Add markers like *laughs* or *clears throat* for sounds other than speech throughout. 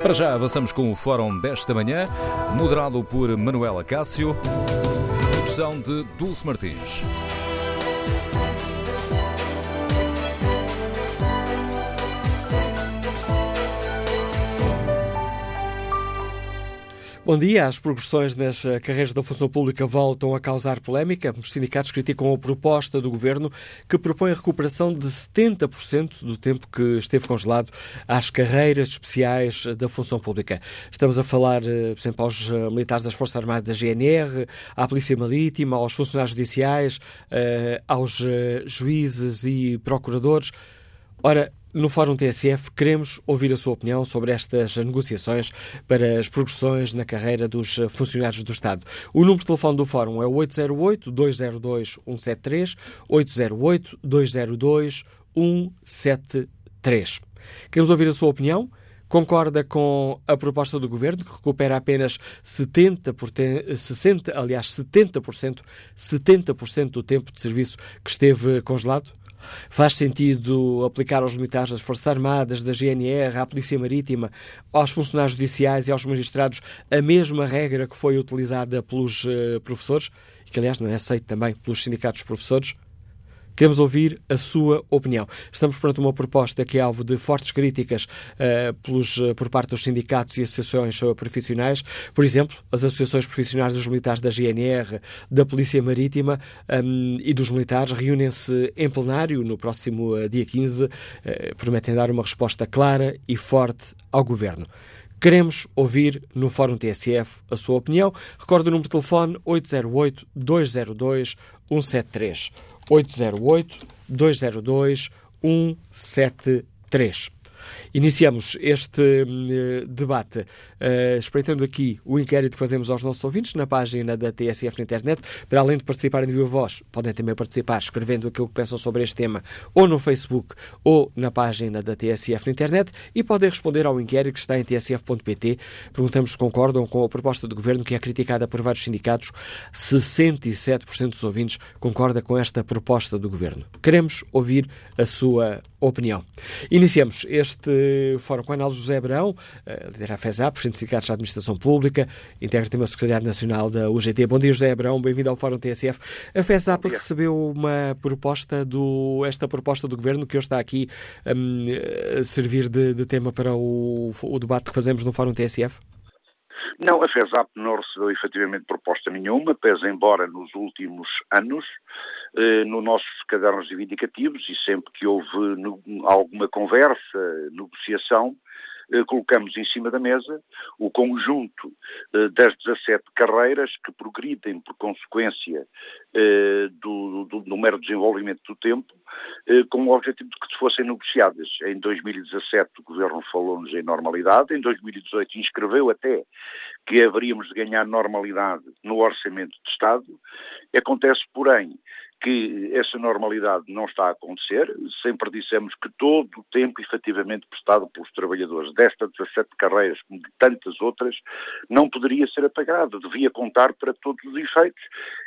Para já avançamos com o fórum desta manhã, moderado por Manuela Cássio, produção de Dulce Martins. Bom dia. As progressões nas eh, carreiras da função pública voltam a causar polémica. Os sindicatos criticam a proposta do governo que propõe a recuperação de 70% do tempo que esteve congelado às carreiras especiais da função pública. Estamos a falar, eh, por exemplo, aos eh, militares das Forças Armadas da GNR, à Polícia Marítima, aos funcionários judiciais, aos juízes e procuradores. Ora, no Fórum TSF, queremos ouvir a sua opinião sobre estas negociações para as progressões na carreira dos funcionários do Estado. O número de telefone do Fórum é 808-202-173, 808-202-173. Queremos ouvir a sua opinião. Concorda com a proposta do Governo, que recupera apenas 70%, 60, aliás, 70%, 70% do tempo de serviço que esteve congelado? Faz sentido aplicar aos militares das Forças Armadas, da GNR, à Polícia Marítima, aos funcionários judiciais e aos magistrados a mesma regra que foi utilizada pelos uh, professores, e que, aliás, não é aceita também pelos sindicatos professores? Queremos ouvir a sua opinião. Estamos perante uma proposta que é alvo de fortes críticas uh, pelos, uh, por parte dos sindicatos e associações uh, profissionais. Por exemplo, as associações profissionais dos militares da GNR, da Polícia Marítima um, e dos militares reúnem-se em plenário no próximo dia 15. prometem dar uma resposta clara e forte ao Governo. Queremos ouvir no Fórum TSF a sua opinião. Recordo o número de telefone 808 202 173. 808 202 173. Iniciamos este uh, debate uh, espreitando aqui o inquérito que fazemos aos nossos ouvintes na página da TSF na internet. Para além de participarem de viva voz, podem também participar escrevendo aquilo que pensam sobre este tema ou no Facebook ou na página da TSF na internet e podem responder ao inquérito que está em tsf.pt. Perguntamos se concordam com a proposta do Governo que é criticada por vários sindicatos. 67% dos ouvintes concorda com esta proposta do Governo. Queremos ouvir a sua opinião. Iniciamos este fórum com a análise José Abrão, eh, líder da FESAP, Sindicatos da Administração Pública, integra também o Secretariado Nacional da UGT. Bom dia, José Abrão, bem-vindo ao Fórum TSF. A FESAP recebeu uma proposta do, esta proposta do Governo que hoje está aqui um, a servir de, de tema para o, o debate que fazemos no Fórum TSF? Não, a FESAP não recebeu efetivamente proposta nenhuma, pese embora nos últimos anos, eh, nos nossos cadernos reivindicativos e sempre que houve no, alguma conversa, negociação, colocamos em cima da mesa o conjunto eh, das 17 carreiras que progridem por consequência eh, do, do, do mero desenvolvimento do tempo, com o objetivo de que fossem negociadas. Em 2017 o Governo falou-nos em normalidade, em 2018 inscreveu até que haveríamos de ganhar normalidade no Orçamento de Estado. Acontece, porém, que essa normalidade não está a acontecer. Sempre dissemos que todo o tempo efetivamente prestado pelos trabalhadores destas 17 carreiras, como de tantas outras, não poderia ser apagado, devia contar para todos os efeitos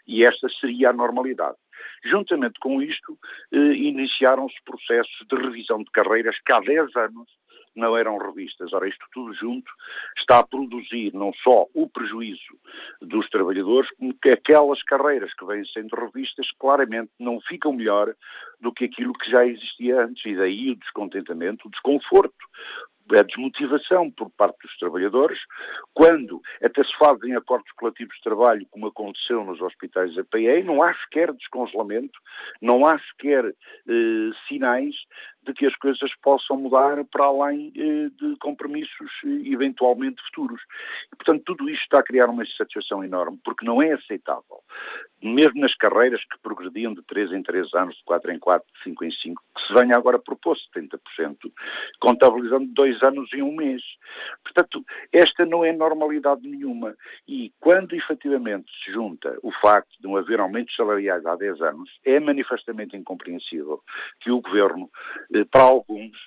e esta seria a normalidade. Juntamente com isto, eh, iniciaram-se processos de revisão de carreiras que há 10 anos não eram revistas. Ora, isto tudo junto está a produzir não só o prejuízo dos trabalhadores, como que aquelas carreiras que vêm sendo revistas claramente não ficam melhor do que aquilo que já existia antes, e daí o descontentamento, o desconforto a desmotivação por parte dos trabalhadores, quando até se fazem acordos coletivos de trabalho, como aconteceu nos hospitais da PE, não há sequer descongelamento, não há sequer eh, sinais de que as coisas possam mudar para além eh, de compromissos eh, eventualmente futuros. E, portanto, tudo isto está a criar uma insatisfação enorme, porque não é aceitável, mesmo nas carreiras que progrediam de 3 em 3 anos, de 4 em 4, de 5 em 5, que se venha agora propor 70%, contabilizando dois anos e um mês. Portanto, esta não é normalidade nenhuma. E quando efetivamente se junta o facto de não haver aumentos salariais há 10 anos, é manifestamente incompreensível que o Governo para alguns,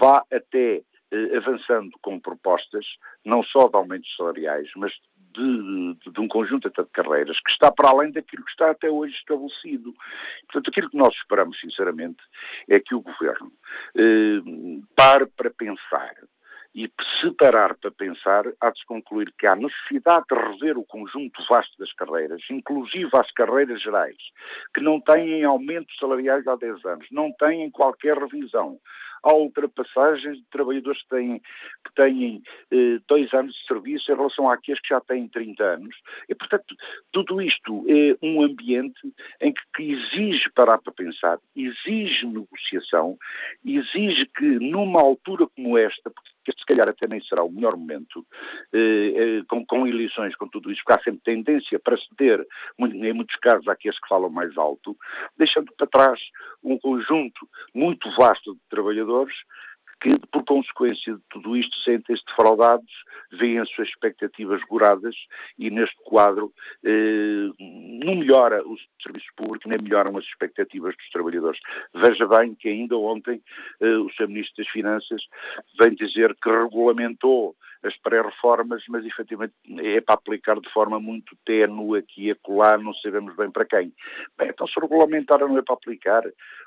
vá até eh, avançando com propostas, não só de aumentos salariais, mas de, de, de, um conjunto de carreiras que está para além daquilo que está até hoje estabelecido. Portanto, aquilo que nós esperamos, sinceramente, é que o Governo eh, pare para pensar e separar para pensar, há de se concluir que há necessidade de rever o conjunto vasto das carreiras, inclusive as carreiras gerais, que não têm aumentos salariais há 10 anos, não têm qualquer revisão, há ultrapassagens de trabalhadores que têm, que têm eh, dois anos de serviço em relação àqueles que já têm 30 anos. E, portanto, tudo isto é um ambiente em que, que exige parar para pensar, exige negociação, exige que numa altura como esta, porque se calhar até nem será o melhor momento, eh, eh, com, com, eleições, com tudo isso, porque há sempre tendência para ceder, em muitos casos, àqueles que falam mais alto, deixando para trás um conjunto muito vasto de trabalhadores que, por consequência de tudo isto, sentem-se defraudados, veem as suas expectativas goradas e, neste quadro, eh, não melhora o serviço público, nem melhoram as expectativas dos trabalhadores. Veja bem que ainda ontem eh, o Sr. Ministro das Finanças vem dizer que regulamentou as pré-reformas, mas efetivamente é para aplicar de forma muito ténue aqui e acolá, não sabemos bem para quem. Bem, então se regulamentar não é para aplicar,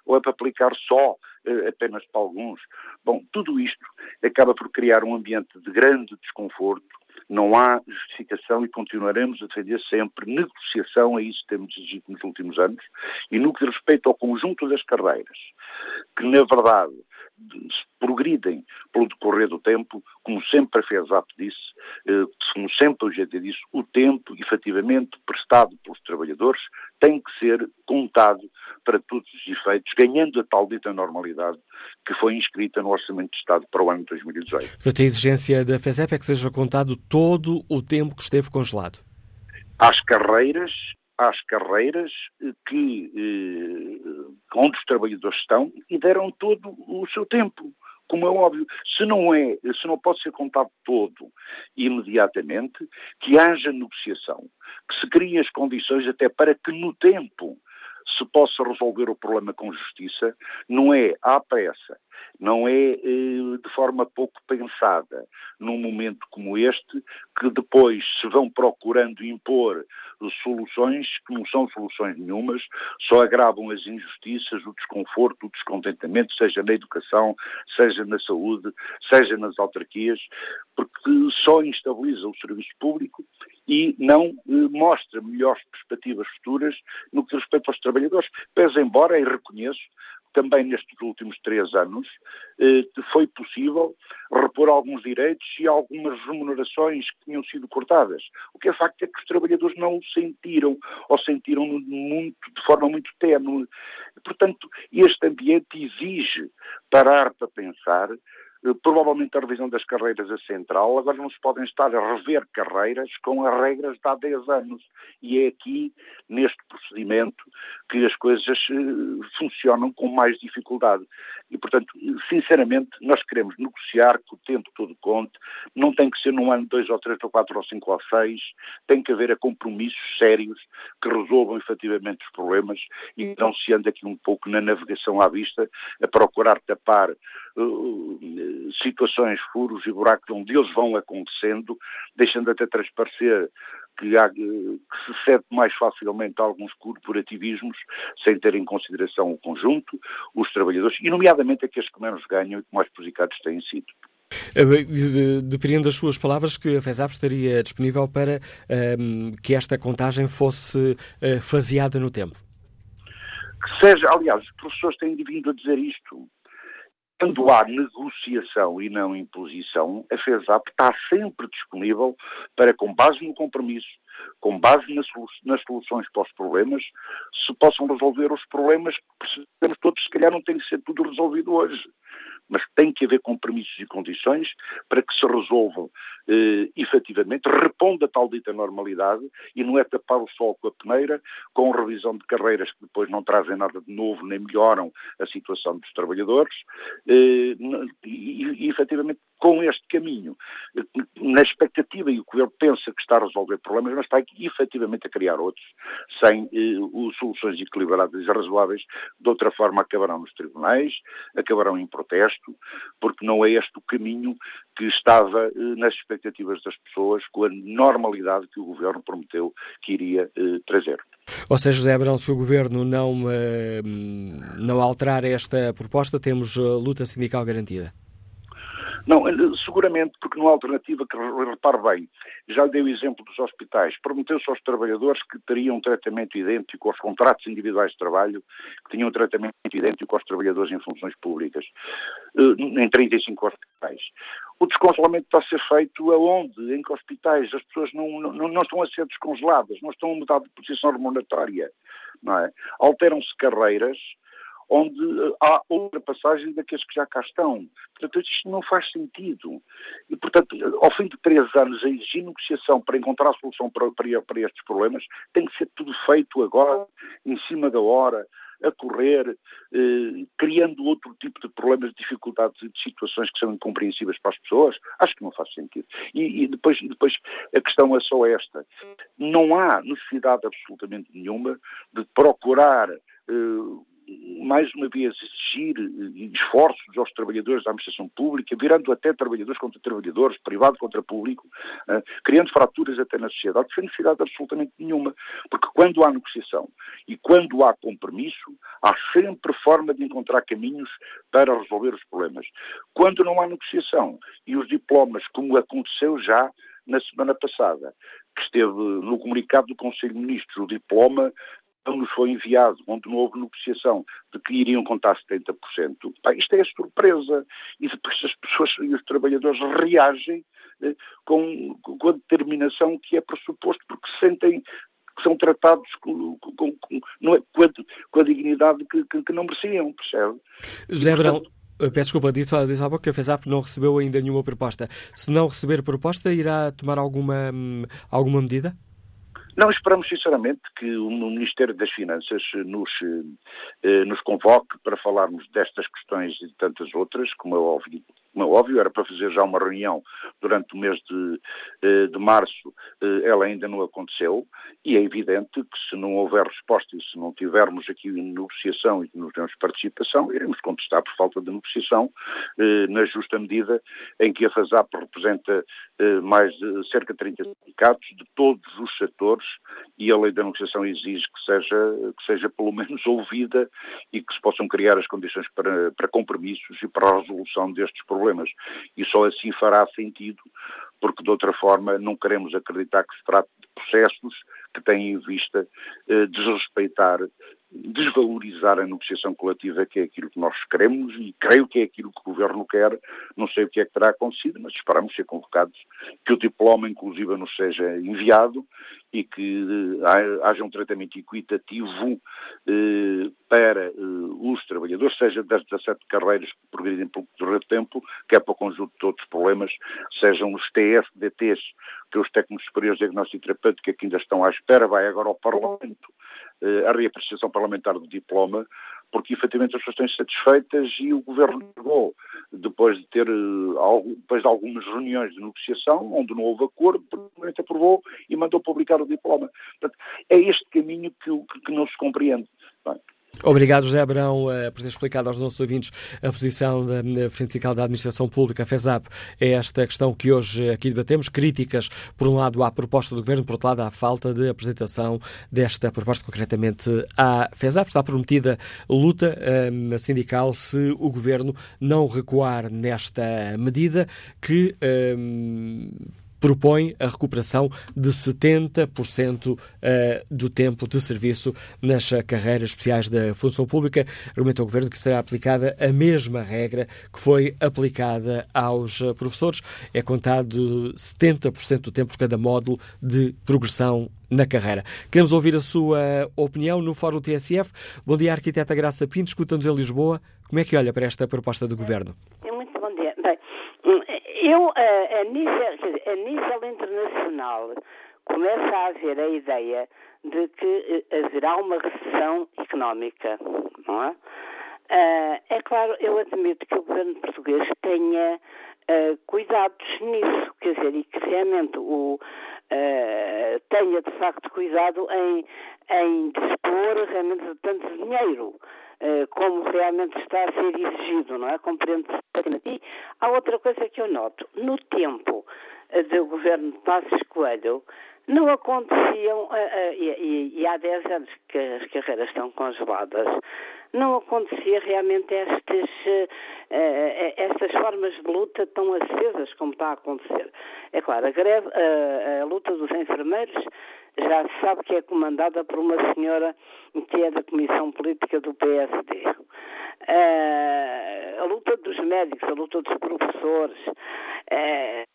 ou é para aplicar só eh, apenas para alguns. Bom, tudo isto acaba por criar um ambiente de grande desconforto, não há justificação e continuaremos a defender sempre negociação, é isso temos exigido nos últimos anos, e no que diz respeito ao conjunto das carreiras, que na verdade progridem pelo decorrer do tempo, como sempre a FESAP disse, eh, como sempre o GT disse, o tempo efetivamente prestado pelos trabalhadores tem que ser contado para todos os efeitos, ganhando a tal dita normalidade que foi inscrita no Orçamento de Estado para o ano 2018. Portanto, a exigência da FESEP é que seja contado todo o tempo que esteve congelado. Às carreiras às carreiras que, eh, onde os trabalhadores estão e deram todo o seu tempo. Como é óbvio, se não é, se não pode ser contado todo imediatamente, que haja negociação, que se criem as condições até para que no tempo se possa resolver o problema com justiça, não é à pressa, não é eh, de forma pouco pensada, num momento como este, que depois se vão procurando impor soluções que não são soluções nenhumas, só agravam as injustiças, o desconforto, o descontentamento, seja na educação, seja na saúde, seja nas autarquias, porque só instabiliza o serviço público e não eh, mostra melhores perspectivas futuras no que diz respeito aos trabalhadores. Pese embora, e reconheço, também nestes últimos três anos, eh, foi possível repor alguns direitos e algumas remunerações que tinham sido cortadas. O que é facto é que os trabalhadores não o sentiram, ou sentiram muito, de forma muito ténue. Portanto, este ambiente exige parar para pensar provavelmente a revisão das carreiras é central, agora não se podem estar a rever carreiras com as regras de há 10 anos. E é aqui, neste procedimento, que as coisas eh, funcionam com mais dificuldade. E, portanto, sinceramente, nós queremos negociar que o tempo todo conte, não tem que ser num ano, dois ou três ou quatro ou cinco ou seis, tem que haver compromissos sérios que resolvam efetivamente os problemas e não se ande aqui um pouco na navegação à vista a procurar tapar uh, situações, furos e buracos onde eles vão acontecendo, deixando até transparecer que, há, que se cede mais facilmente a alguns corporativismos sem ter em consideração o conjunto, os trabalhadores, e nomeadamente aqueles que menos ganham e que mais prejudicados têm sido. Eh, dependendo das suas palavras, que a FESAP estaria disponível para um, ehm, que esta contagem fosse uh, faseada no tempo? Que seja, aliás, os professores têm vindo a dizer isto. Quando há negociação e não imposição, a FESAP está sempre disponível para, com base no compromisso, com base nas, soluções para os problemas, se possam resolver os problemas que percebemos todos, se calhar não tem que ser tudo resolvido hoje mas tem que haver compromissos e condições para que se resolvam eh, efetivamente, reponda tal dita normalidade e não é tapar o sol com a peneira, com revisão de carreiras que depois não trazem nada de novo nem melhoram a situação dos trabalhadores eh, e, e efetivamente com este caminho, na expectativa e o Governo pensa que está a resolver problemas, mas está efetivamente a criar outros, sem eh, soluções equilibradas e razoáveis, de outra forma acabarão nos tribunais, acabarão em protesto, porque não é este o caminho que estava eh, nas expectativas das pessoas com a normalidade que o Governo prometeu que iria eh, trazer. Ou seja, José Abrão, se o Governo não, não alterar esta proposta, temos luta sindical garantida? Não, seguramente, porque não há alternativa que, repare bem, já dei o exemplo dos hospitais, prometeu-se aos trabalhadores que teriam um tratamento idêntico aos contratos individuais de trabalho, que tinham um tratamento idêntico aos trabalhadores em funções públicas, eh, em 35 hospitais. O descongelamento está a ser feito aonde? Em que hospitais? As pessoas não, não, não estão a ser descongeladas, não estão a mudar de posição remuneratória, não é? Alteram-se carreiras, onde eh, há ultrapassagem daqueles que já cá estão. Portanto, isto não faz sentido. E, portanto, ao fim de três anos, a exigir negociação para encontrar a solução para, para, para estes problemas tem que ser tudo feito agora, em cima da hora, a correr, eh, criando outro tipo de problemas, de dificuldades e de situações que são incompreensíveis para as pessoas, acho que não faz sentido. E, e depois, depois a questão é só esta. Não há necessidade absolutamente nenhuma de procurar eh, mais uma vez, exigir eh, esforços aos trabalhadores da administração pública, virando até trabalhadores contra trabalhadores, privado contra público, uh, criando fraturas até na sociedade, sem necessidade absolutamente nenhuma. Porque quando há negociação e quando há compromisso, há sempre forma de encontrar caminhos para resolver os problemas. Quando não há negociação e os diplomas, como aconteceu já na semana passada, que esteve no comunicado do Conselho de Ministros, o diploma não nos foi enviado, onde não houve negociação de que iriam contar 70%, pá, isto é a surpresa. E depois as pessoas e os trabalhadores reagem eh, com, com, a determinação que é pressuposto, porque sentem que são tratados com, com, com, não é, com, a, com a dignidade que, que, que, não mereciam, percebe? José Brão, Peço desculpa, disse, disse há pouco que a FESAP não recebeu ainda nenhuma proposta. Se não receber proposta, irá tomar alguma, hum, alguma medida? Não esperamos sinceramente que o Ministério das Finanças nos, eh, nos convoque para falarmos destas questões e de tantas outras, como é óbvio, como é óbvio, era para fazer já uma reunião durante o mês de, eh, de março, eh, ela ainda não aconteceu, e é evidente que se não houver resposta e se não tivermos aqui negociação e não temos participação, iremos contestar por falta de negociação, eh, na justa medida em que a FASAP representa mais de cerca de 30 sindicatos de todos os setores e a lei da negociação exige que seja, que seja pelo menos ouvida e que se possam criar as condições para, para compromissos e para a resolução destes problemas problemas. E só assim fará sentido, porque de outra forma não queremos acreditar que se trate de processos que têm em vista eh, desrespeitar, desvalorizar a negociação coletiva, que é aquilo que nós queremos e creio que é aquilo que o Governo quer. Não sei o que é que terá acontecido, mas esperamos ser convocados, que o diploma, inclusive, nos seja enviado e que eh, haja um tratamento equitativo eh, para eh, os trabalhadores, seja das 17 carreiras que progredem por de tempo, que é para o conjunto de outros problemas, sejam os TSDTs, que é os técnicos superiores de diagnóstico terapêutica que ainda estão à espera, vai agora ao Parlamento a reapreciação parlamentar do diploma, porque efetivamente as pessoas estão e o Governo negou, depois de ter eh, depois de algumas reuniões de negociação, onde não houve acordo, o Parlamento aprovou e mandou publicar o diploma. Portanto, é este caminho que, que não se compreende. Bem, Obrigado, José Abrão, uh, por ter explicado aos nossos ouvintes a posição da Frente Sindical da Administração Pública, FESAP, é esta questão que hoje aqui debatemos. Críticas, por um lado, à proposta do Governo, por outro lado, à falta de apresentação desta proposta, concretamente à FESAP. Está prometida luta um, sindical se o Governo não recuar nesta medida que. Um, propõe a recuperação de 70% eh, do tempo de serviço nas carreiras especiais da função pública. Argumenta o Governo que será aplicada a mesma regra que foi aplicada aos professores. É contado 70% do tempo por cada módulo de progressão na carreira. Queremos ouvir a sua opinião no Fórum TSF. Bom dia, arquiteta Graça Pinto, escuta-nos em Lisboa. Como é que olha para esta proposta do Governo? Eu, a, a, nível, a nível internacional, começa a haver a ideia de que eh, haverá uma recessão económica, não é? Uh, é claro, eu admito que o governo português tenha uh, cuidados nisso, quer dizer, e que realmente o, uh, tenha de facto cuidado em, em dispor realmente de tanto dinheiro. Eh, como realmente está a ser exigido, não é? Compreendo perfeitamente. E há outra coisa que eu noto. No tempo eh, do governo de Passos Coelho, não aconteciam, uh, e, há 10 anos que as carreiras estão congeladas, não acontecia realmente estas, estas formas de luta tão acesas como está a acontecer. É claro, a greve, a, a luta dos enfermeiros já se sabe que é comandada por uma senhora que é da Comissão Política do PSD. Uh, a luta dos médicos, a luta dos professores, uh,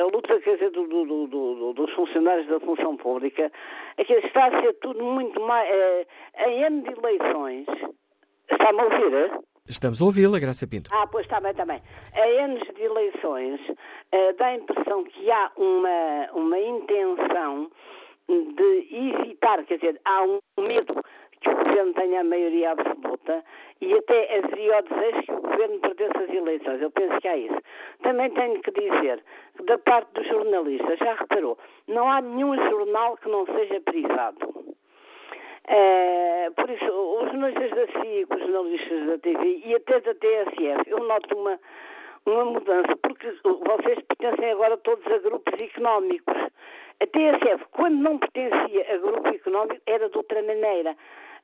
a luta quer dizer, do, do, do, dos funcionários da função pública, é que está a ser tudo muito mais. Uh, em ano de eleições. Está-me a ouvir? Estamos a ouvi-la, Graça Pinto. Ah, pois está bem, está bem. Em anos de eleições, dá a impressão que há uma, uma intenção de evitar, quer dizer, há um medo que o governo tenha a maioria absoluta e até haveria o desejo que o governo perdesse as eleições. Eu penso que há isso. Também tenho que dizer da parte dos jornalistas, já reparou, não há nenhum jornal que não seja prisado. É, por isso, os jornalistas da CIA, os jornalistas da TV e até da TSF, eu noto uma, uma mudança, porque vocês pertencem agora todos a grupos económicos. A TSF, quando não pertencia a grupo económico, era de outra maneira.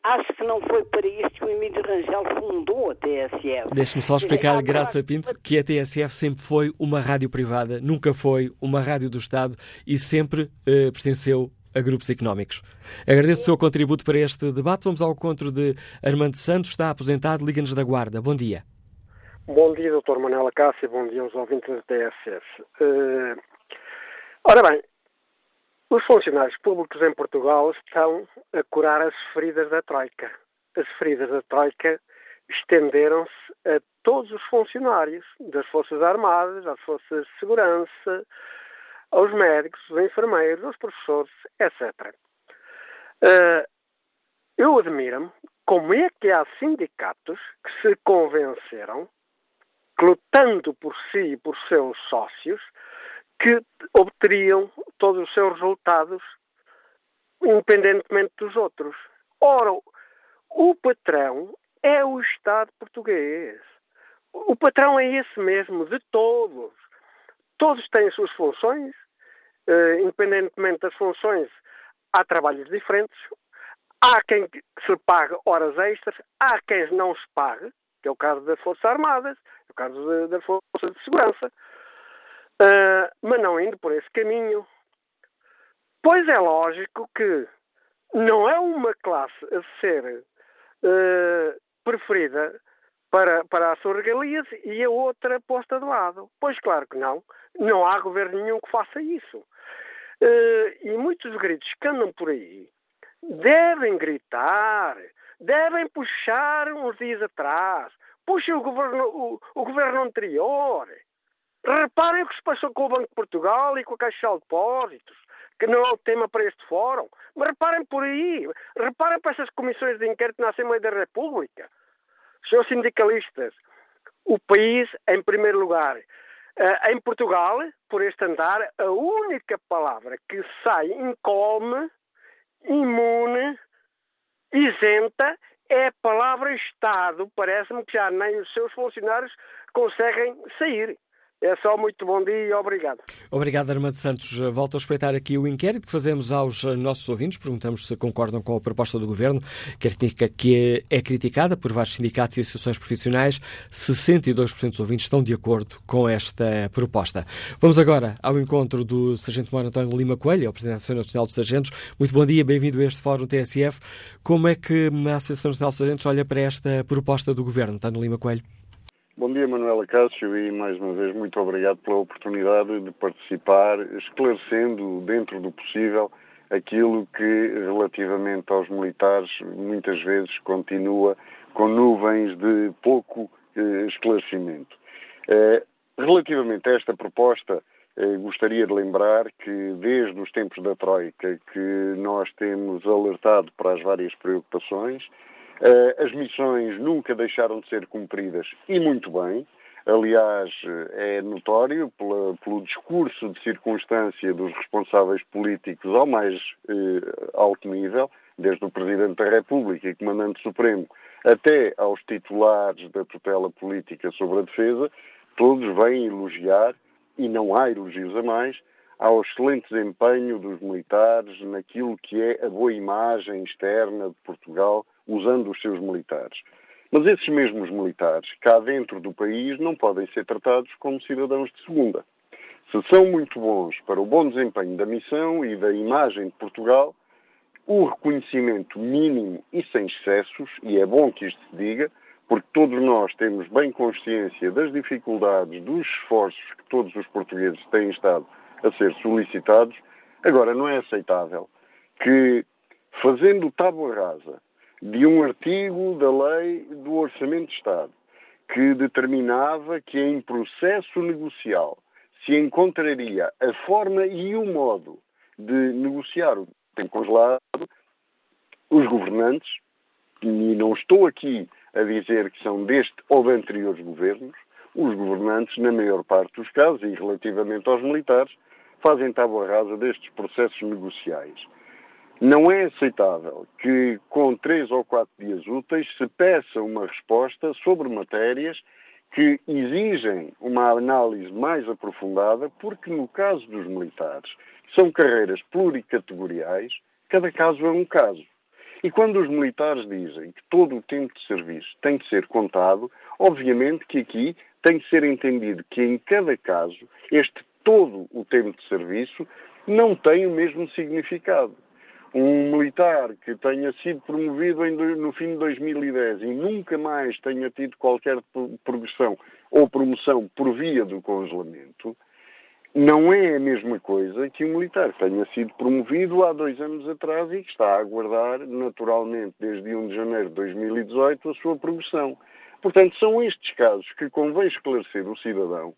Acho que não foi para isto que o Emílio Rangel fundou a TSF. Deixe-me só explicar, Graça Pinto, que a TSF sempre foi uma rádio privada, nunca foi uma rádio do Estado e sempre uh, pertenceu a grupos económicos. Agradeço o seu contributo para este debate. Vamos ao encontro de Armando Santos, está aposentado, Liga-nos da Guarda. Bom dia. Bom dia, Dr. Manuela Cássia, bom dia aos ouvintes da TSF. Uh, eh, ora bem, os funcionários públicos em Portugal estão a curar as feridas da Troika. As feridas da Troika estenderam-se a todos os funcionários das Forças Armadas, às Forças de Segurança, aos médicos, aos enfermeiros, aos professores, etc. Eh, eu admiro-me como é que há sindicatos que se convenceram, que lutando por si e por seus sócios, que obteriam todos os seus resultados independentemente dos outros. Ora, o patrão é o Estado português. O patrão é esse mesmo, de todos. Todos têm as suas funções, eh, independentemente das funções, há trabalhos diferentes. Há quem se pague horas extras, há quem não se pague, que é o caso das Forças Armadas, é o caso das Forças de Segurança. Uh, mas não indo por esse caminho. Pois é lógico que não é uma classe a ser uh, preferida para, para as suas regalias e a outra posta de lado. Pois claro que não. Não há governo nenhum que faça isso. Uh, e muitos gritos que andam por aí devem gritar, devem puxar uns dias atrás, puxem o governo, o, o governo anterior, Reparem o que se passou com o Banco de Portugal e com a Caixa de Depósitos, que não é o tema para este fórum. Mas reparem por aí, reparem para essas comissões de inquérito na Assembleia da República. Senhores sindicalistas, o país em primeiro lugar. Uh, em Portugal, por este andar, a única palavra que sai incólume, imune, isenta, é a palavra Estado. Parece-me que já nem os seus funcionários conseguem sair. É só muito bom dia e obrigado. Obrigado, Armando Santos. Volto a respeitar aqui o inquérito que fazemos aos nossos ouvintes. Perguntamos se concordam com a proposta do Governo, que é criticada por vários sindicatos e associações profissionais. 62% dos ouvintes estão de acordo com esta proposta. Vamos agora ao encontro do Sargento Moro António Lima Coelho, o Presidente da Associação Nacional dos Sargentos. Muito bom dia, bem-vindo a este Fórum TSF. Como é que a Associação Nacional dos Sargentos olha para esta proposta do Governo, António Lima Coelho? Bom dia, Manuela Cássio, e mais uma vez muito obrigado pela oportunidade de participar, esclarecendo, dentro do possível, aquilo que, relativamente aos militares, muitas vezes continua com nuvens de pouco eh, esclarecimento. Eh, relativamente a esta proposta, eh, gostaria de lembrar que, desde os tempos da Troika, que nós temos alertado para as várias preocupações, as missões nunca deixaram de ser cumpridas e muito bem. Aliás, eh, é notório pela, pelo discurso de circunstância dos responsáveis políticos ao mais uh, alto nível, desde o Presidente da República e Comandante Supremo até aos titulares da tutela política sobre a defesa, todos vêm elogiar, e não há elogios a mais, ao excelente desempenho dos militares naquilo que é a boa imagem externa de Portugal usando os seus militares. Mas esses mesmos militares, cá dentro do país, não podem ser tratados como cidadãos de segunda. Se são muito bons para o bom desempenho da missão e da imagem de Portugal, o reconhecimento mínimo e sem excessos, e é bom que isto se diga, porque todos nós temos bem consciência das dificuldades, dos esforços que todos os portugueses têm estado a ser solicitados. Agora, não é aceitável que, fazendo tábua rasa de um artigo da lei do Orçamento de Estado, que determinava que em processo negocial se encontraria a forma e o modo de negociar o tempo congelado, os governantes, e não estou aqui a dizer que são deste ou de anteriores governos, os governantes, na maior parte dos casos, e relativamente aos militares, fazem tábua rasa destes processos negociais. Não é aceitável que, com três ou quatro dias úteis, se peça uma resposta sobre matérias que exigem uma análise mais aprofundada, porque no caso dos militares, são carreiras pluricategoriais, cada caso é um caso. E quando os militares dizem que todo o tempo de serviço tem que ser contado, obviamente que aqui tem que ser entendido que em cada caso este todo o tempo de serviço não tem o mesmo significado. Um militar que tenha sido promovido no fim de 2010 e nunca mais tenha tido qualquer progressão ou promoção por via do congelamento, não é a mesma coisa que um militar que tenha sido promovido há dois anos atrás e que está a aguardar, naturalmente, desde 1 de janeiro de 2018, a sua promoção. Portanto, são estes casos que convém esclarecer o cidadão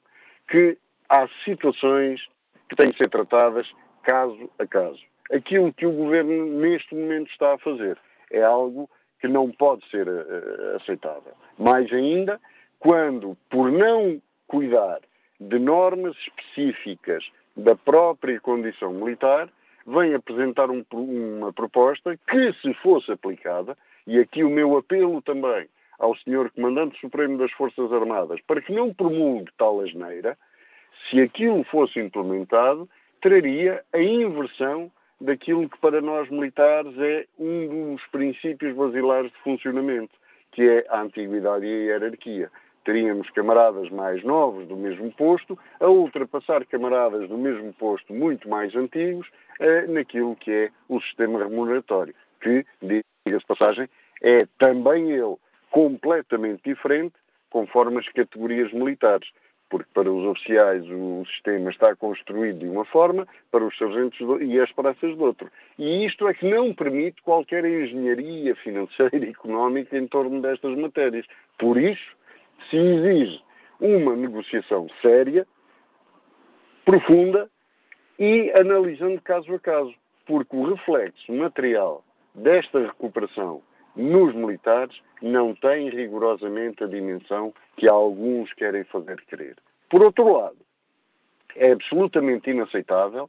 que há situações que têm que ser tratadas caso a caso. Aquilo que o governo neste momento está a fazer é algo que não pode ser uh, aceitável. Mais ainda, quando, por não cuidar de normas específicas da própria condição militar, vem apresentar um, uma proposta que, se fosse aplicada, e aqui o meu apelo também ao Sr. Comandante Supremo das Forças Armadas, para que não promulgue tal asneira, se aquilo fosse implementado, traria a inversão daquilo que para nós militares é um dos princípios basilares de funcionamento, que é a antiguidade e a hierarquia teríamos camaradas mais novos do mesmo posto a ultrapassar camaradas do mesmo posto muito mais antigos eh, naquilo que é o sistema remuneratório, que, diga-se passagem, é também ele completamente diferente conforme as categorias militares. Porque para os oficiais o sistema está construído de uma forma, para os sargentos e as praças de outro. E isto é que não permite qualquer engenharia financeira e económica em torno destas matérias. Por isso, se exige uma negociação séria, profunda e analisando caso a caso, porque o reflexo material desta recuperação nos militares não tem rigorosamente a dimensão que alguns querem fazer crer. Por outro lado, é absolutamente inaceitável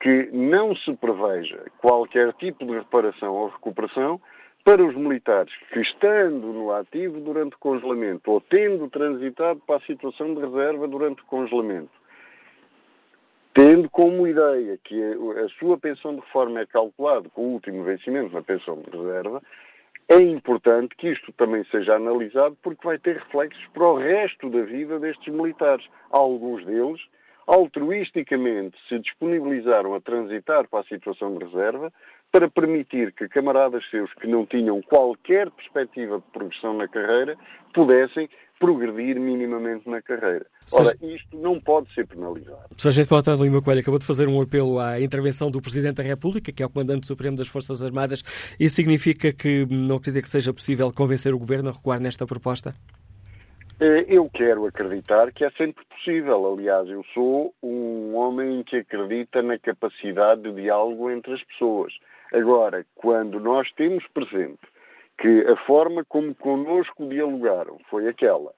que não se preveja qualquer tipo de reparação ou recuperação para os militares que, estando no ativo durante o congelamento ou tendo transitado para a situação de reserva durante o congelamento, tendo como ideia que a sua pensão de reforma é calculada com o último vencimento na pensão de reserva, é importante que isto também seja analisado porque vai ter reflexos para o resto da vida destes militares. Alguns deles altruisticamente se disponibilizaram a transitar para a situação de reserva para permitir que camaradas seus que não tinham qualquer perspectiva de progressão na carreira pudessem progredir minimamente na carreira. Ora, isto não pode ser penalizado. Sargento Pautano Lima Coelho acabou de fazer um apelo à intervenção do Presidente da República, que é o Comandante Supremo das Forças Armadas. Isso significa que não acredita que seja possível convencer o Governo a recuar nesta proposta? Eh, eu quero acreditar que é sempre possível. Aliás, eu sou um homem que acredita na capacidade de diálogo entre as pessoas. Agora, quando nós temos presente que a forma como connosco dialogaram foi aquela,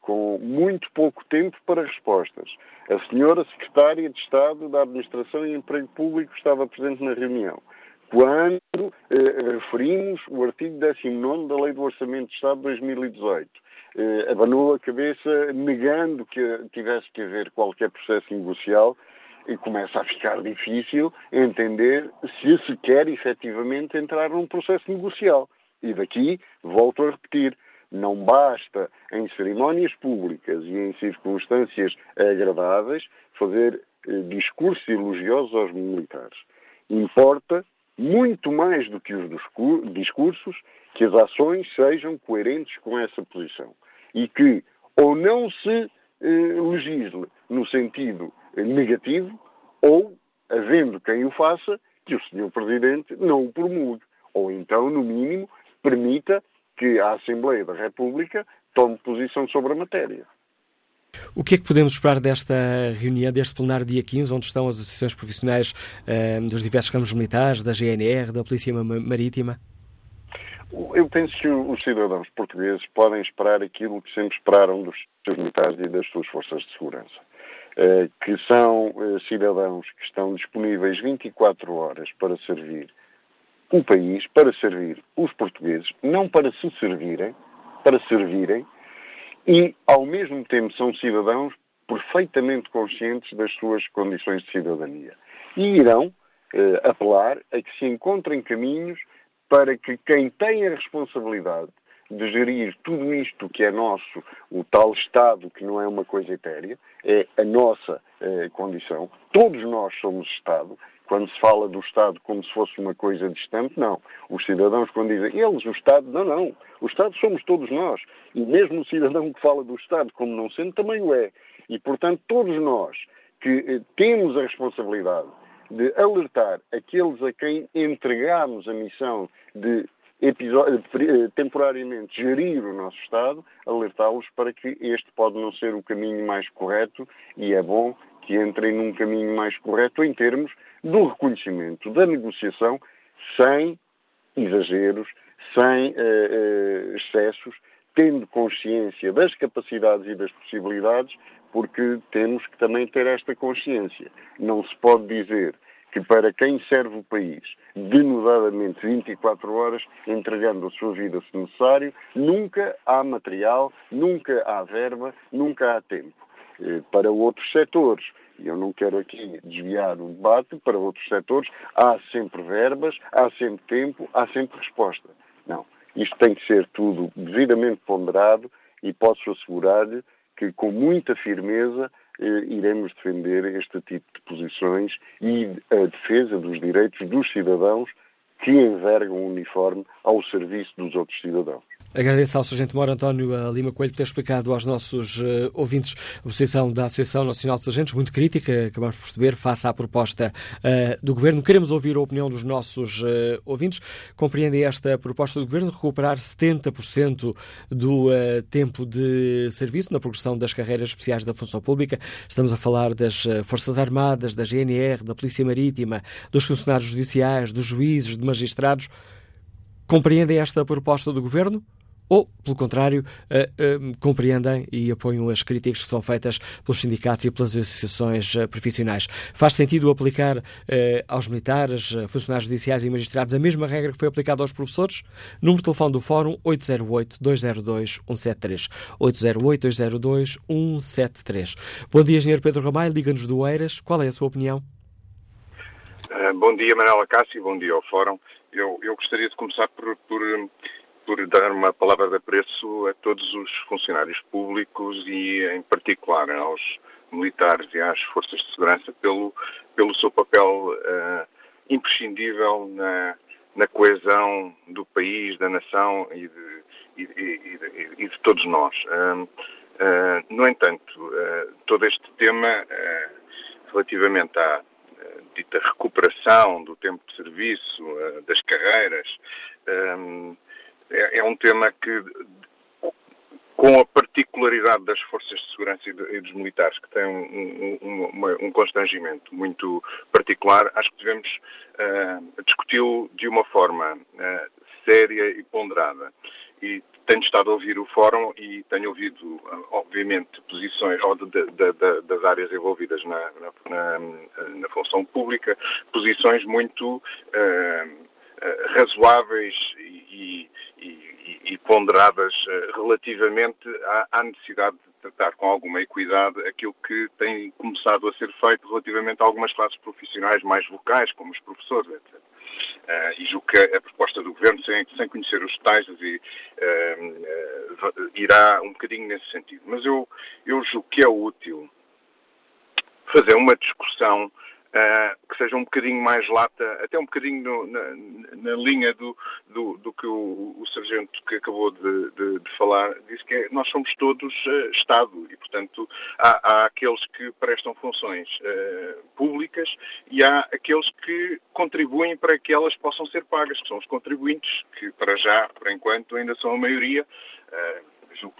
com muito pouco tempo para respostas. A senhora Secretária de Estado da Administração e Emprego Público estava presente na reunião. Quando eh, referimos o artigo 19 da Lei do Orçamento de Estado de 2018, eh, abanou a cabeça negando que tivesse que haver qualquer processo negocial e começa a ficar difícil entender se se quer efetivamente entrar num processo negocial. E daqui, volto a repetir, não basta em cerimónias públicas e em circunstâncias agradáveis fazer eh, discursos elogiosos aos militares. Importa, muito mais do que os discursos, que as ações sejam coerentes com essa posição. E que ou não se eh, legisle no sentido negativo, ou, havendo quem o faça, que o Sr. Presidente não o promulgue. Ou então, no mínimo, permita que a Assembleia da República tome posição sobre a matéria. O que é que podemos esperar desta reunião, deste plenário dia 15, onde estão as associações profissionais eh, dos diversos campos militares, da GNR, da Polícia Marítima? Eu penso que os cidadãos portugueses podem esperar aquilo que sempre esperaram dos seus militares e das suas forças de segurança. Eh, que são eh, cidadãos que estão disponíveis 24 horas para servir o país, para servir os portugueses, não para se servirem, para servirem, e ao mesmo tempo são cidadãos perfeitamente conscientes das suas condições de cidadania. E irão eh, apelar a que se encontrem caminhos para que quem tem a responsabilidade de gerir tudo isto que é nosso, o tal Estado que não é uma coisa etérea, é a nossa eh, condição. Todos nós somos Estado. Quando se fala do Estado como se fosse uma coisa distante, não. Os cidadãos, quando dizem eles, o Estado, não, não. O Estado somos todos nós. E mesmo o cidadão que fala do Estado como não sendo, também o é. E, portanto, todos nós que eh, temos a responsabilidade de alertar aqueles a quem entregamos a missão de eh, temporariamente gerir o nosso Estado, alertá-los para que este pode não ser o caminho mais correto e é bom que entrem num caminho mais correto em termos do reconhecimento da negociação sem exageros, sem uh, uh, excessos, tendo consciência das capacidades e das possibilidades, porque temos que também ter esta consciência. Não se pode dizer que para quem serve o país, denudadamente 24 horas, entregando a sua vida se necessário, nunca há material, nunca há verba, nunca há tempo. Eh, para outros setores, e eu não quero aqui desviar o debate, para outros setores há sempre verbas, há sempre tempo, há sempre resposta. Não. Isto tem que ser tudo devidamente ponderado e posso assegurar-lhe que com muita firmeza eh, iremos defender este tipo de posições e a defesa dos direitos dos cidadãos que envergam o uniforme ao serviço dos outros cidadãos. Agradeço ao Sargento Moro António Lima Coelho por ter explicado aos nossos uh, ouvintes a posição da Associação Nacional de Sargentos, muito crítica, acabamos de perceber, face à proposta uh, do Governo. Queremos ouvir a opinião dos nossos uh, ouvintes. Compreendem esta proposta do Governo de recuperar 70% do tempo de serviço na progressão das carreiras especiais da função pública. Estamos a falar das Forças Armadas, da GNR, da Polícia Marítima, dos funcionários judiciais, dos juízes, de magistrados. Compreendem esta proposta do Governo? Ou, pelo contrário, uh, uh, compreendem e apoiam as críticas que são feitas pelos sindicatos e pelas associações uh, profissionais. Faz sentido aplicar aos militares, funcionários judiciais e magistrados a mesma regra que foi aplicada aos professores? Número de telefone do Fórum 808-202-173. 808-202-173. Bom dia, Engenheiro Pedro Ramalho, liga-nos do Eiras. Qual é a sua opinião? bom dia, Manuela Cássio, bom dia ao Fórum. Eu, eu gostaria de começar por, por por dar uma palavra de apreço a todos os funcionários públicos e, em particular, aos militares e às forças de segurança pelo, pelo seu papel uh, imprescindível na, na, coesão do país, da nação e de, e, e, e de todos nós. Uh, uh, no entanto, todo este tema relativamente à dita recuperação do tempo de serviço, das carreiras, é, é um tema que, com a particularidade das forças de segurança e, de, e dos militares, que têm um, um, um, constrangimento muito particular, acho que devemos uh, discuti-lo de uma forma uh, séria e ponderada. E tenho estado a ouvir o fórum e tenho ouvido, obviamente, posições de, de, de, das áreas envolvidas na, na, na, função pública, posições muito uh, razoáveis e, e, e ponderadas eh, relativamente à, à, necessidade de tratar com alguma equidade aquilo que tem começado a ser feito relativamente a algumas classes profissionais mais vocais, como os professores, etc. Uh, e julgo que a proposta do Governo, sem, sem conhecer os detalhes, e, uh, irá um bocadinho nesse sentido. Mas eu, eu julgo que é útil fazer uma discussão Uh, que seja um bocadinho mais lata, até um bocadinho no, na, na, linha do, do, do que o, o, sargento que acabou de, de, de, falar disse que é, nós somos todos uh, Estado e, portanto, há, há, aqueles que prestam funções uh, públicas e há aqueles que contribuem para que elas possam ser pagas, que são os contribuintes, que para já, por enquanto, ainda são a maioria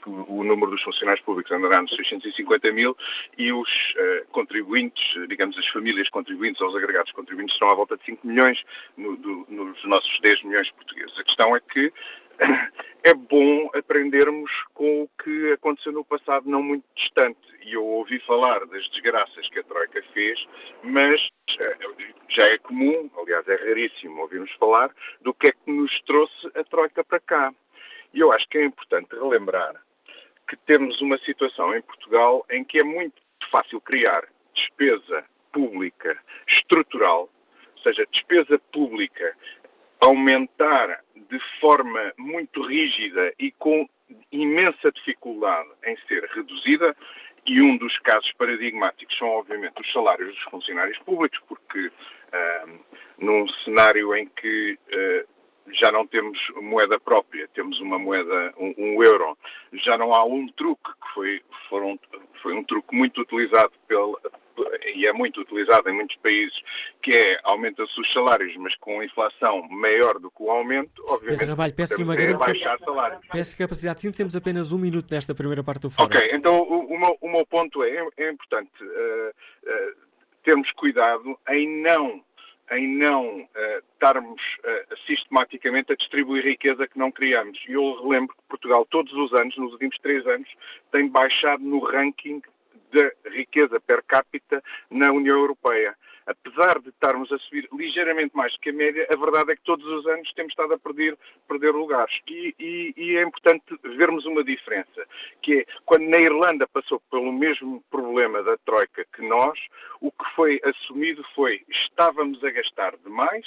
o número dos funcionários públicos andará nos 650 mil e os uh, contribuintes, digamos as famílias contribuintes, os agregados contribuintes, estão à volta de 5 milhões no, do, nos nossos 10 milhões portugueses. A questão é que *clears throat* é bom aprendermos com o que aconteceu no passado não muito distante. E eu ouvi falar das desgraças que a Troika fez, mas eh, já é comum, aliás é raríssimo ouvirmos falar, do que é que nos trouxe a Troika para cá. E eu acho que é importante relembrar que temos uma situação em Portugal em que é muito fácil criar despesa pública estrutural, ou seja, despesa pública aumentar de forma muito rígida e com imensa dificuldade em ser reduzida, e um dos casos paradigmáticos são, obviamente, os salários dos funcionários públicos, porque uh, num cenário em que uh, já não temos moeda própria, temos uma moeda, um, um, euro. Já não há um truque, que foi, foram, foi um truque muito utilizado pelo, e é muito utilizado em muitos países, que é aumenta-se os salários, mas com inflação maior do que o aumento, obviamente. Trabalho, peço que uma grande baixar salários. Peço capacidade sim, temos apenas um minuto nesta primeira parte do fórum. Ok, então o, o, meu, o meu, ponto é, é importante uh, uh, termos cuidado em não em não uh, estarmos uh, sistematicamente a distribuir riqueza que não criamos. E eu relembro que Portugal, todos os anos, nos últimos três anos, tem baixado no ranking da riqueza per capita na União Europeia apesar de estarmos a subir ligeiramente mais que a média, a verdade é que todos os anos temos estado a perder, perder lugares. E, e, e, é importante vermos uma diferença, que é quando na Irlanda passou pelo mesmo problema da Troika que nós, o que foi assumido foi estávamos a gastar demais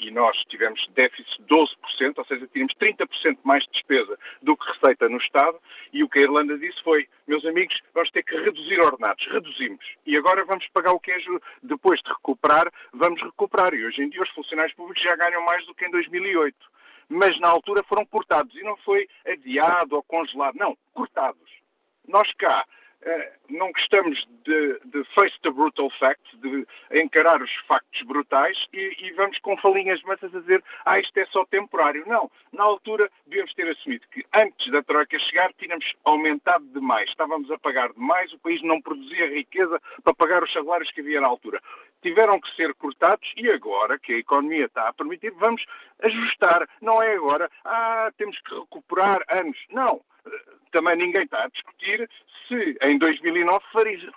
e nós tivemos déficit de 12%, ou seja, tínhamos 30% mais de despesa do que receita no Estado, e o que a Irlanda disse foi, meus amigos, vamos ter que reduzir ordenados. Reduzimos. E agora vamos pagar o que é depois de recuperar, vamos recuperar. E hoje em dia os funcionários públicos já ganham mais do que em 2008. Mas na altura foram cortados e não foi adiado ou congelado. Não, cortados. Nós cá eh, não gostamos de, de, face the brutal facts, de encarar os factos brutais e, e, vamos com falinhas massas a dizer ah, isto é só temporário. Não. Na altura devíamos ter assumido que antes da Troika chegar tínhamos aumentado demais. Estávamos a pagar demais, o país não produzia riqueza para pagar os salários que havia na altura. Tiveram que ser cortados e agora que a economia está a permitir, vamos ajustar. Não é agora, ah, temos que recuperar anos. Não também ninguém está a discutir se em 2009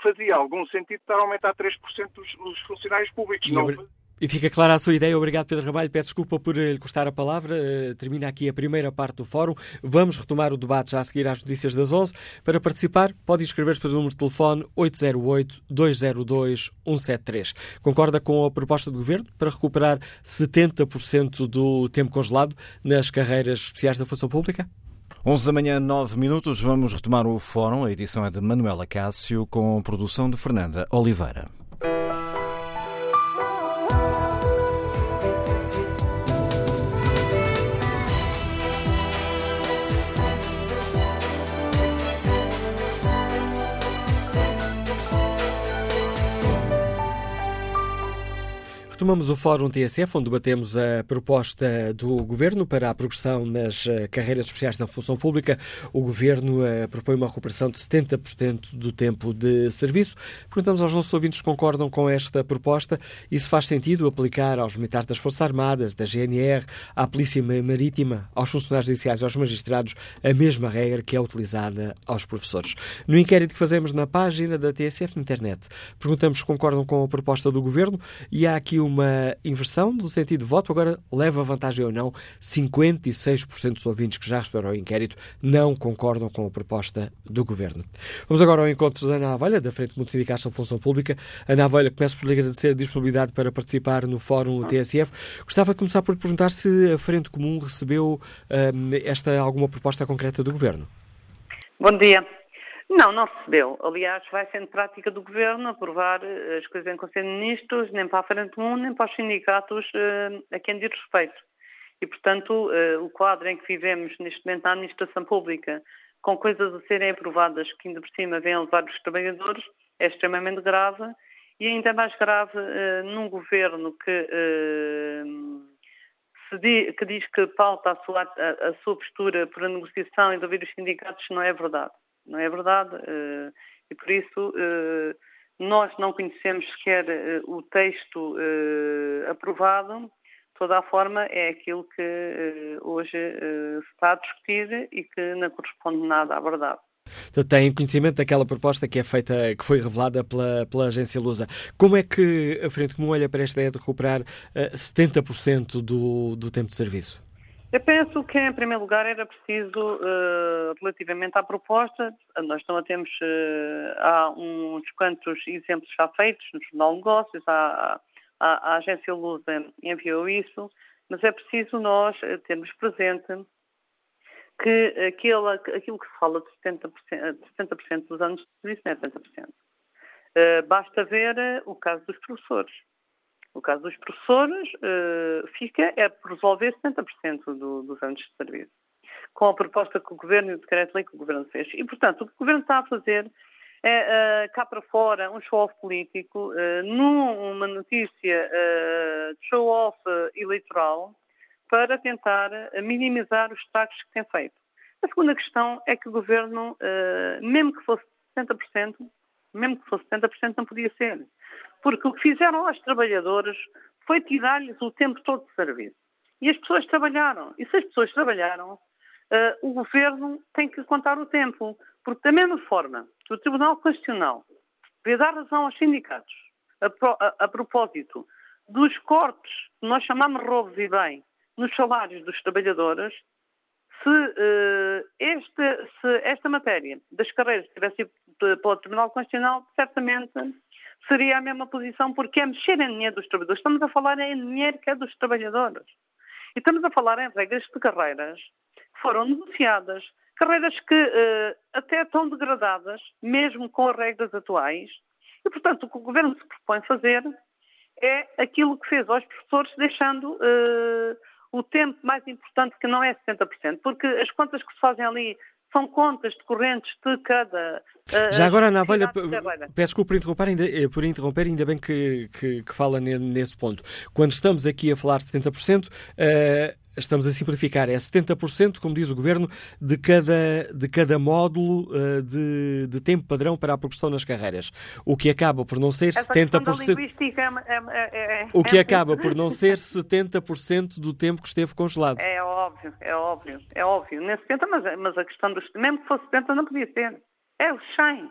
fazia algum sentido estar a aumentar 3% os, funcionários públicos. E, não... e fica clara a sua ideia. Obrigado, Pedro Ramalho. Peço desculpa por lhe custar a palavra. Uh, termina aqui a primeira parte do fórum. Vamos retomar o debate já a seguir às notícias das 11. Para participar, pode inscrever-se pelo número de telefone 808-202-173. Concorda com a proposta do Governo para recuperar 70% do tempo congelado nas carreiras especiais da função pública? 11 da manhã, 9 minutos, vamos retomar o fórum. A edição é de Manuela Cássio, com produção de Fernanda Oliveira. Retomamos o Fórum TSF, onde debatemos a proposta do Governo para a progressão nas eh, carreiras especiais da função pública. O Governo eh, propõe uma recuperação de 70% do tempo de serviço. Perguntamos aos nossos ouvintes se concordam com esta proposta e se faz sentido aplicar aos militares das Forças Armadas, da GNR, à Polícia Marítima, aos funcionários judiciais e aos magistrados a mesma regra que é utilizada aos professores. No inquérito que fazemos na página da TSF na internet, perguntamos se concordam com a proposta do Governo e há aqui uma uma inversão do sentido de voto. Agora leva vantagem ou não. 56% dos ouvintes que já responderam ao inquérito não concordam com a proposta do Governo. Vamos agora ao encontro da Ana Avelha, da Frente Mundo Sindicatos da Função Pública. Ana Avelha, começo por lhe agradecer a disponibilidade para participar no Fórum TSF. Gostava de começar por perguntar se a Frente Comum recebeu um, esta alguma proposta concreta do Governo. Bom dia. Não, não recebeu. Aliás, vai sendo prática do Governo aprovar eh, as coisas em Conselho de Ministros, nem para a Frente Comum, nem para os sindicatos uh, a quem diz respeito. E, portanto, uh, o quadro em que vivemos neste momento na administração pública, com coisas a serem aprovadas que ainda por cima vêm levar os trabalhadores, é extremamente grave e ainda mais grave num governo que, que, diz, que pauta a sua, a sua postura por a negociação e de ouvir os sindicatos, não é verdade não é verdade? Eh, e por isso eh, nós não conhecemos sequer eh, o texto aprovado. Toda a forma é aquilo que hoje se está a discutir e que não corresponde nada à verdade. Então, tem conhecimento daquela proposta que é feita, que foi revelada pela, pela agência Lusa. Como é que a Frente Comum olha para esta ideia de recuperar uh, 70% do, do tempo de serviço? Eu penso que, em primeiro lugar, era preciso, uh, relativamente à proposta, nós não temos, uh, há uns quantos exemplos já feitos no Jornal Negócios, a, a, a agência Lusa enviou isso, mas é preciso nós eh, termos presente que aquilo, aquilo que se fala de 70%, de 70 dos anos de serviço não é 70%. Uh, basta ver o caso dos professores. No caso dos professores, uh, fica é por resolver 70% do, dos anos de serviço, com a proposta que o Governo e o decreto-lei que o Governo fez. E, portanto, o que o Governo está a fazer é, uh, cá para fora, um show-off político, uh, numa notícia de show-off eleitoral, para tentar minimizar os estragos que tem feito. A segunda questão é que o Governo, mesmo que fosse 70%, mesmo que fosse 70%, não podia ser. Porque o que fizeram aos trabalhadores foi tirar-lhes o tempo todo de serviço. E as pessoas trabalharam. E se as pessoas trabalharam, uh, o governo tem que contar o tempo. Porque, da mesma forma que o Tribunal Constitucional veio dar razão aos sindicatos a, a, a propósito dos cortes que nós chamamos roubos e bem nos salários dos trabalhadores, se, uh, esta, se esta matéria das carreiras tivesse ido para o Tribunal Constitucional, certamente seria a mesma posição, porque é mexer em dinheiro dos trabalhadores. Estamos a falar em dinheiro que é dos trabalhadores. E estamos a falar em regras de carreiras que foram negociadas, carreiras que uh, até estão degradadas, mesmo com as regras atuais. E, portanto, o que o Governo se propõe fazer é aquilo que fez aos professores, deixando uh, o tempo mais importante, que não é 70%, porque as contas que se fazem ali são contas decorrentes de cada. Uh, Já agora, Ana Avelha, peço desculpa por interromper, ainda, eh, por interromper, ainda bem que, que, que, fala nesse ponto. Quando estamos aqui a falar de 70%, uh, estamos a simplificar, é 70%, como diz o Governo, de cada, de cada módulo uh, de, de tempo padrão para a progressão nas carreiras. O que acaba por não ser Essa 70%. É, é, é, o que acaba por não *laughs* ser 70% do tempo que esteve congelado. É óbvio, é óbvio, é óbvio. Nem 70, mas, mas a questão dos. Mesmo que fosse 70, não podia ser. É o 100.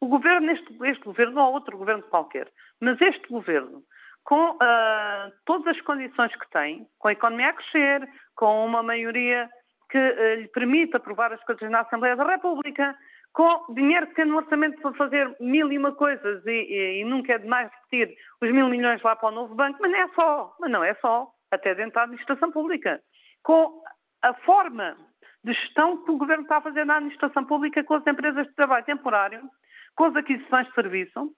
O governo, este, este governo ou outro governo qualquer, mas este governo com uh, todas as condições que tem, com a economia a crescer, com uma maioria que uh, lhe permite aprovar as coisas na Assembleia da República, com dinheiro que tem no orçamento para fazer mil e uma coisas e, e, e, nunca é demais repetir os mil milhões lá para o novo banco, mas não é só, mas não é só, até dentro da administração pública. Com a forma de gestão que o Governo está a fazer na administração pública com as empresas de trabalho temporário, com as aquisições de serviço,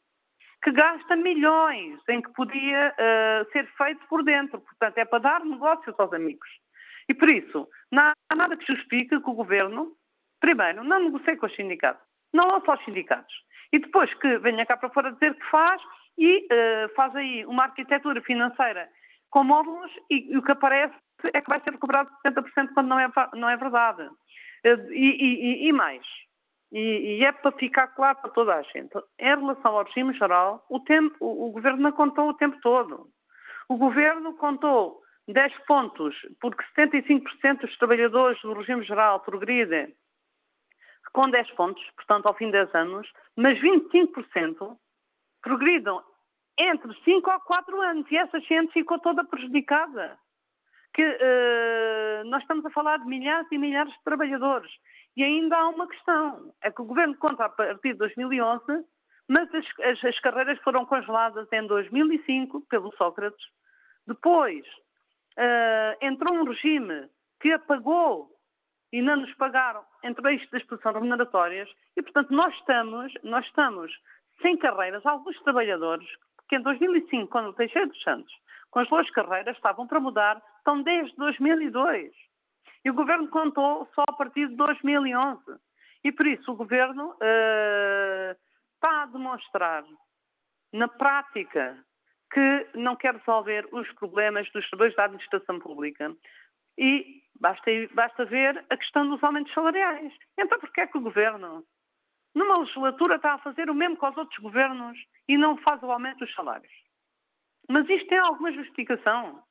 que gasta milhões em que podia uh, ser feito por dentro. Portanto, é para dar negócios aos amigos. E por isso, não há nada que justifique que o governo, primeiro, não negocie com os sindicatos, não lança aos sindicatos. E depois que venha cá para fora dizer que faz e uh, faz aí uma arquitetura financeira com módulos e, e, o que aparece é que vai ser cobrado 70% quando não é, não é verdade. Uh, e, e, e mais, e, e, é para ficar claro para toda a gente. Em relação ao regime geral, o, tempo, o, o Governo não contou o tempo todo. O Governo contou 10 pontos, porque 75% dos trabalhadores do regime geral progridem com 10 pontos, portanto, ao fim de 10 anos, mas 25% progridam entre 5 a 4 anos e essa gente ficou toda prejudicada. Que uh, nós estamos a falar de milhares e milhares de trabalhadores. E ainda há uma questão: é que o governo conta a partir de 2011, mas as, as, as carreiras foram congeladas em 2005 pelo Sócrates. Depois uh, entrou um regime que apagou e não nos pagaram entre isto das posições remuneratórias e, portanto, nós estamos, nós estamos sem carreiras. Alguns trabalhadores que em 2005, quando o Teixeira dos Santos congelou as carreiras, estavam para mudar, estão desde 2002. E o governo contou só a partir de 2011. E por isso o governo uh, está a demonstrar, na prática, que não quer resolver os problemas dos trabalhadores da administração pública. E basta, basta ver a questão dos aumentos salariais. Então, porquê é que o governo, numa legislatura, está a fazer o mesmo que os outros governos e não faz o aumento dos salários? Mas isto tem alguma justificação.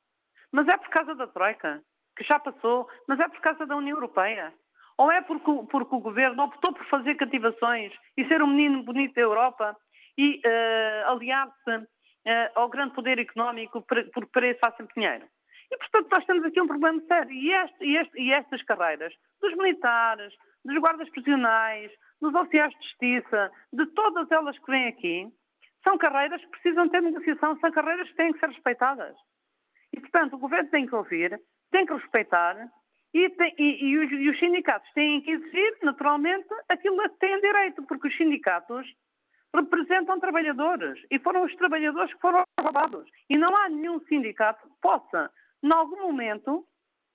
Mas é por causa da Troika, que já passou, mas é por causa da União Europeia. Ou é porque, porque o governo optou por fazer cativações e ser um menino bonito da Europa e uh, aliar-se uh, ao grande poder económico por, por Pereira Fácil Pinheiro? E, portanto, nós temos aqui um problema sério. E, este, e, este, e estas carreiras dos militares, dos guardas prisionais, dos oficiais de justiça, de todas elas que vêm aqui, são carreiras que precisam ter negociação, são carreiras que têm que ser respeitadas. E, portanto, o governo tem que ouvir, tem que respeitar e, tem, e, e, os, e, os, sindicatos têm que exigir, naturalmente, aquilo a que têm direito, porque os sindicatos representam trabalhadores e foram os trabalhadores que foram roubados. E não há nenhum sindicato que possa em algum momento,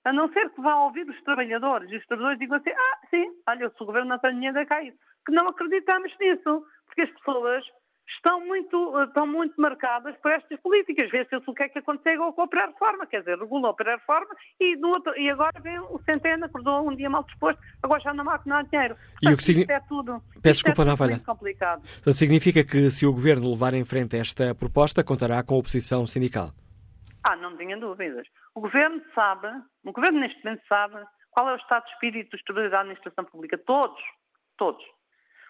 a não ser que vá ouvir os trabalhadores e os trabalhadores digam assim: ah, sim, olha, se o governo não tem dinheiro, é cair. Que não acreditamos nisso, porque as pessoas estão muito, estão muito marcadas por estas políticas. Vê-se o que é que aconteceu com a pré-reforma, quer dizer, regulou a pré-reforma e, e agora vem o Centeno, acordou um dia mal disposto, agora já não há que não há dinheiro. Portanto, e o que significa... é tudo. Peço desculpa, é não falha. complicado. Significa que se o governo levar em frente esta proposta, contará com a oposição sindical? Ah, não tenha dúvidas. O governo sabe, o governo neste momento sabe qual é o estado de espírito dos trabalhadores da administração pública. Todos, todos.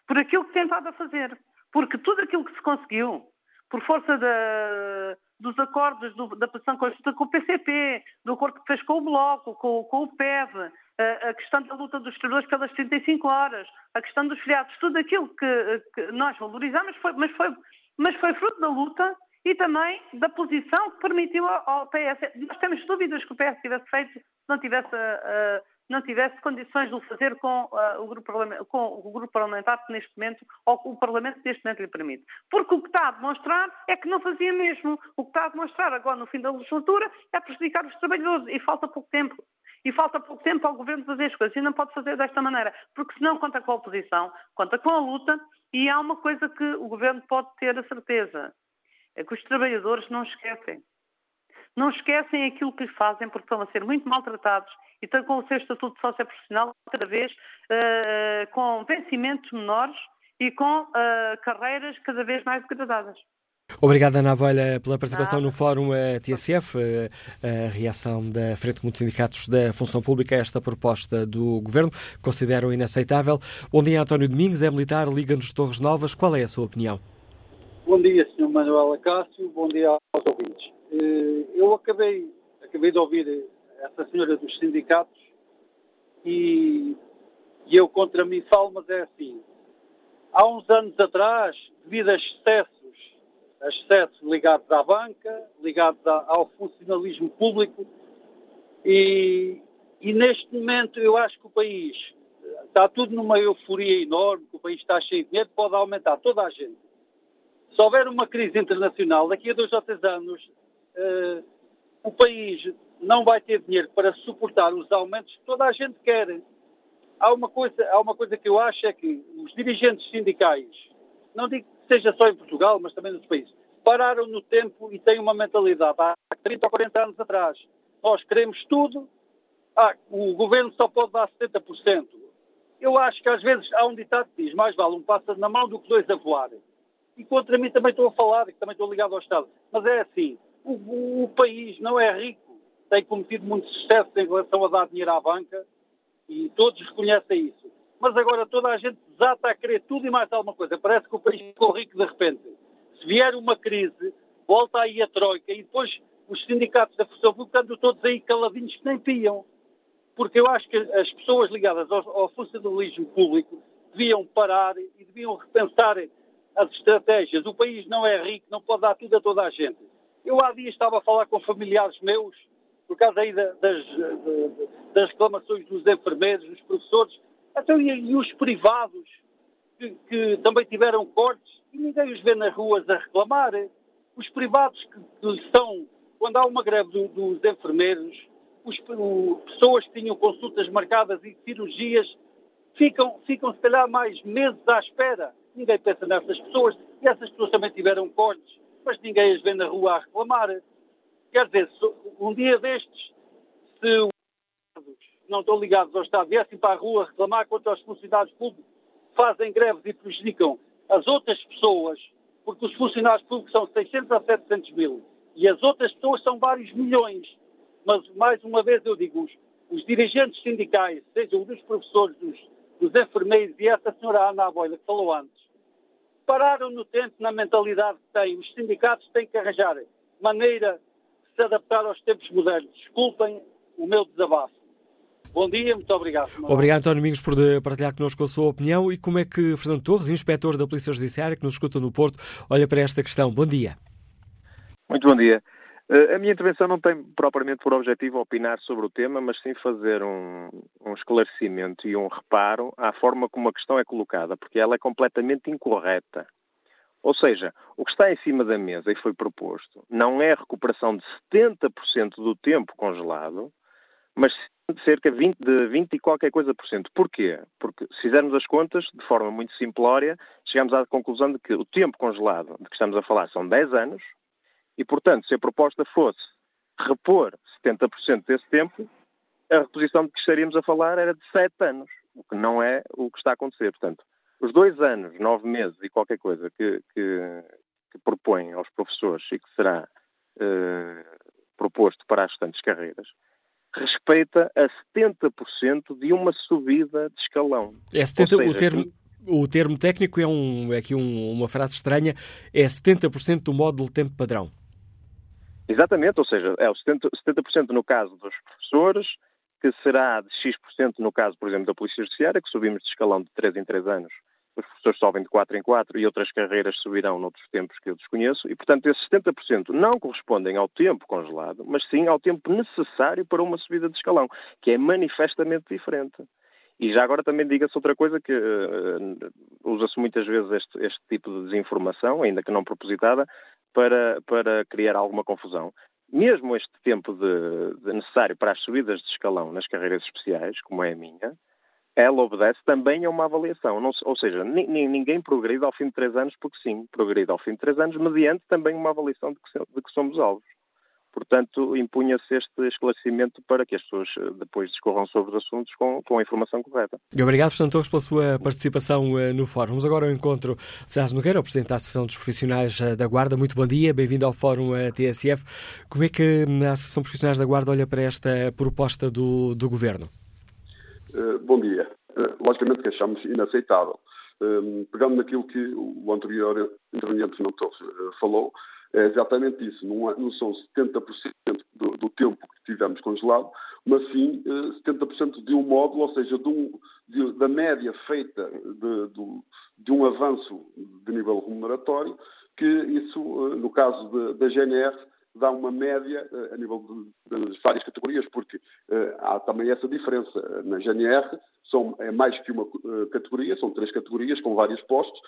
Por aquilo que tem estado a fazer. Porque tudo aquilo que se conseguiu, por força da, dos acordos do, da posição conjunta com o PCP, do acordo que fez com o Bloco, com, com o PEV, a, a, questão da luta dos trabalhadores pelas 35 horas, a questão dos feriados, tudo aquilo que, que nós valorizamos, foi, mas, foi, mas foi fruto da luta e também da posição que permitiu ao PS. Nós temos dúvidas que o PS tivesse feito se não tivesse, uh, não tivesse condições de o fazer com, uh, o grupo com o grupo parlamentar que neste momento, ou o Parlamento que neste momento lhe permite. Porque o que está a demonstrar é que não fazia mesmo. O que está a demonstrar agora no fim da legislatura é prejudicar os trabalhadores e falta pouco tempo. E falta pouco tempo ao governo fazer as coisas. E não pode fazer desta maneira, porque senão conta com a oposição, conta com a luta, e há uma coisa que o governo pode ter a certeza é que os trabalhadores não esquecem. Não esquecem aquilo que fazem porque estão a ser muito maltratados e estão com o seu estatuto socioprofissional cada vez uh, com vencimentos menores e com uh, carreiras cada vez mais degradadas. Obrigado, Ana Avelha, pela participação no Fórum TSF, a reação da Frente Comum de Sindicatos da Função Pública a esta proposta do Governo, consideram inaceitável. Bom dia, António Domingos, é militar, Liga-nos Torres Novas. Qual é a sua opinião? Bom dia, Sr. Manuel Acácio, bom dia aos ouvintes. Eh, eu acabei, acabei de ouvir essa senhora dos sindicatos e, e eu contra mim falo, mas é assim. Há uns anos atrás, devido a excessos, a excessos ligados à banca, ligados ao funcionalismo público, e, e neste momento eu acho que o país está tudo numa euforia enorme, que o país está cheio de dinheiro, pode aumentar toda a gente se houver uma crise internacional, daqui a dois ou três anos, uh, o país não vai ter dinheiro para suportar os aumentos que toda a gente quer. Há uma coisa, há uma coisa que eu acho é que os dirigentes sindicais, não digo que seja só em Portugal, mas também nos países, pararam no tempo e têm uma mentalidade há 30 ou 40 anos atrás. Nós queremos tudo, ah, o governo só pode dar 70%. Eu acho que às vezes há um ditado que diz mais vale um pássaro na mão do que dois a voar e contra mim também estou a falar, que também estou ligado ao Estado. Mas é assim, o, o país não é rico, tem cometido muito sucesso em relação a dar dinheiro à banca e todos reconhecem isso. Mas agora toda a gente desata a querer tudo e mais alguma coisa. Parece que o país ficou rico de repente. Se vier uma crise, volta aí a Troika e depois os sindicatos da função pública andam todos aí caladinhos que nem piam. Porque eu acho que as pessoas ligadas ao, ao funcionalismo público deviam parar e deviam repensar as estratégias. O país não é rico, não pode dar tudo a toda a gente. Eu há dias estava a falar com familiares meus, por causa aí das, das reclamações dos enfermeiros, dos professores, até e, os privados, que, que, também tiveram cortes, e ninguém os vê nas ruas a reclamar. Os privados que, que estão, quando há uma greve do, dos enfermeiros, os, o, pessoas que tinham consultas marcadas e cirurgias ficam, ficam se calhar mais meses à espera. Ninguém pensa nessas pessoas e essas pessoas também tiveram cortes, mas ninguém as vê na rua a reclamar. Quer dizer, um dia destes, se os não estão ligados ao Estado viessem para a rua reclamar contra os funcionários públicos, fazem greves e prejudicam as outras pessoas, porque os funcionários públicos são 600 a 700 mil e as outras pessoas são vários milhões. Mas, mais uma vez, eu digo, os, os dirigentes sindicais, sejam dos professores, dos, dos enfermeiros e essa senhora Ana Aboila que falou antes, pararam no tempo na mentalidade que têm. Os sindicatos têm que arranjar maneira de se adaptar aos tempos modernos. Desculpem o meu desabafo. Bom dia, muito obrigado. Obrigado, António Domingos, por partilhar connosco a sua opinião e como é que Fernando Torres, inspetor da Polícia Judiciária, que nos escuta no Porto, olha para esta questão. Bom dia. Muito bom dia. Eh, a minha intervenção não tem propriamente por objetivo opinar sobre o tema, mas sim fazer um, um, esclarecimento e um reparo à forma como a questão é colocada, porque ela é completamente incorreta. Ou seja, o que está em cima da mesa e foi proposto não é a recuperação de 70% do tempo congelado, mas cerca de 20, de 20 e qualquer coisa por cento. Porquê? Porque se fizermos as contas de forma muito simplória, chegamos à conclusão de que o tempo congelado de que estamos a falar são 10 anos e, portanto, se a proposta fosse repor 70% desse tempo, a reposição de que estaríamos a falar era de 7 anos, o que não é o que está a acontecer. Portanto, os dois anos, nove meses e qualquer coisa que, que, que propõem aos professores e que será eh, proposto para as restantes carreiras, respeita a 70% de uma subida de escalão. É 70, seja, o, termo, o termo técnico é, um, é aqui um, uma frase estranha, é 70% do módulo tempo padrão. Exatamente, ou seja, é o 70%, 70 no caso dos professores, que será de X% no caso, por exemplo, da Polícia Judiciária, que subimos de escalão de 3 em 3 anos os professores sobem de 4 em 4 e outras carreiras subirão noutros tempos que eu desconheço, e portanto esses 70% não correspondem ao tempo congelado, mas sim ao tempo necessário para uma subida de escalão, que é manifestamente diferente. E já agora também diga-se outra coisa que uh, usa-se muitas vezes este, este, tipo de desinformação, ainda que não propositada, para, para criar alguma confusão. Mesmo este tempo de, de necessário para as subidas de escalão nas carreiras especiais, como é a minha, ela obedece também a uma avaliação. Não, ou seja, ninguém progride ao fim de três anos porque sim, progride ao fim de três anos mediante também uma avaliação de que, de que somos alvos. Portanto, impunha-se este esclarecimento para que as pessoas eh, depois discorram sobre os assuntos com, com a informação correta. E obrigado, Fernando Torres, pela sua participação uh, no Fórum. Vamos agora ao encontro de Sérgio Nogueira, o Presidente da Associação dos Profissionais uh, da Guarda. Muito bom dia, bem-vindo ao Fórum TSF. Como é que a Associação dos Profissionais da Guarda olha para esta proposta do, do Governo? Eh, bom dia. Logicamente que achamos inaceitável. Um, ehm, pegando naquilo que o anterior interveniente não uh, falou, é exatamente isso. Não, é, não são 70% do, do, tempo que tivemos congelado, mas sim uh, 70% de um módulo, ou seja, de um, de, da média feita de, de, um avanço de nível remuneratório, que isso, no caso da GNR, dá uma média uh, a nível de, várias categorias, porque uh, há também essa diferença. Na GNR são, é mais que uma uh, categoria, são três categorias com vários postos,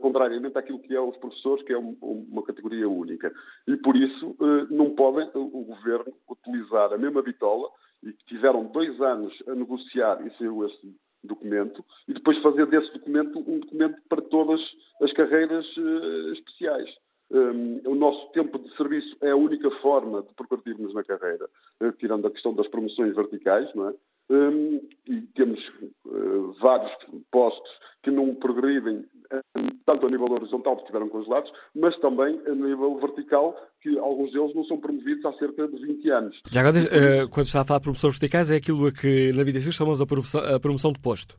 contrariamente àquilo que é os professores, que é um, uma categoria única. E por isso não podem o governo utilizar a mesma bitola e que tiveram dois anos a negociar e saiu esse documento, e depois fazer desse documento um documento para todas as carreiras especiais. Um, o nosso tempo de serviço é a única forma de progredirmos na carreira, uh, tirando a questão das promoções verticais, não é? Um, e temos uh, vários postos que não progridem um, tanto a nível horizontal, porque estiveram congelados, mas também a nível vertical, que alguns deles não são promovidos há cerca de 20 anos. Já agora, uh, quando está a falar de promoções verticais, é aquilo a que na vida civil chamamos a promoção, a promoção de posto.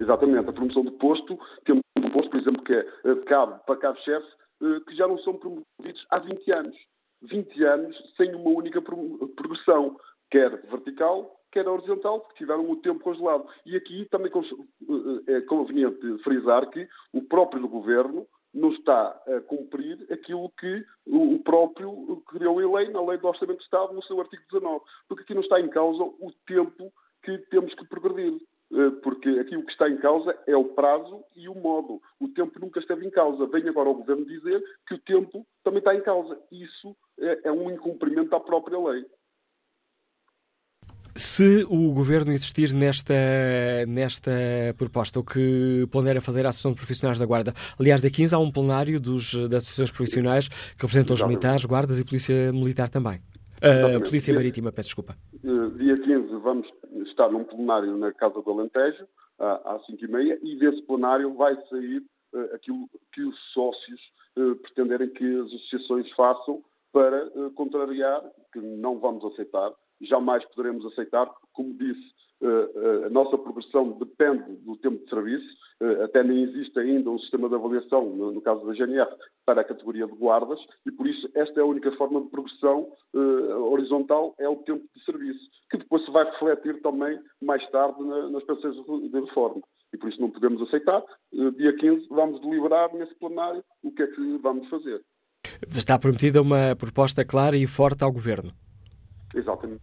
Exatamente, a promoção de posto, temos um posto, por exemplo, que é de cabo para cabo-chefe, que já não são promovidos há 20 anos. 20 anos sem uma única progressão, quer vertical, quer horizontal, porque tiveram o tempo congelado. E aqui também é conveniente frisar que o próprio governo não está a cumprir aquilo que o próprio criou em lei, na lei do Orçamento de Estado, no seu artigo 19. Porque aqui não está em causa o tempo que temos que progredir. Eh, porque aqui o que está em causa é o prazo e o modo. O tempo nunca esteve em causa. Vem agora o Governo dizer que o tempo também está em causa. Isso é, é um incumprimento da própria lei. Se o Governo insistir nesta, nesta proposta, o que pondera fazer à Associação de Profissionais da Guarda? Aliás, dia 15 há um plenário dos, das associações profissionais que representam os militares, guardas e Polícia Militar também. Uh, Polícia Marítima, peço desculpa. Uh, dia 15 vamos estar num plenário na Casa do Alentejo, às 5h30, e desse plenário vai sair uh, aquilo que os sócios pretenderem que as associações façam para contrariar, que não vamos aceitar, jamais poderemos aceitar, como disse, eh, eh, a nossa progressão depende do tempo de serviço, eh, até nem existe ainda um sistema de avaliação, no caso da GNR, para a categoria de guardas, e por isso esta é a única forma de progressão horizontal, é o tempo de serviço, que depois se vai refletir também mais tarde nas pensões de reforma. E por isso não podemos aceitar. Dia 15 vamos deliberar nesse plenário o que é que vamos fazer. Está prometida uma proposta clara e forte ao Governo. Exatamente,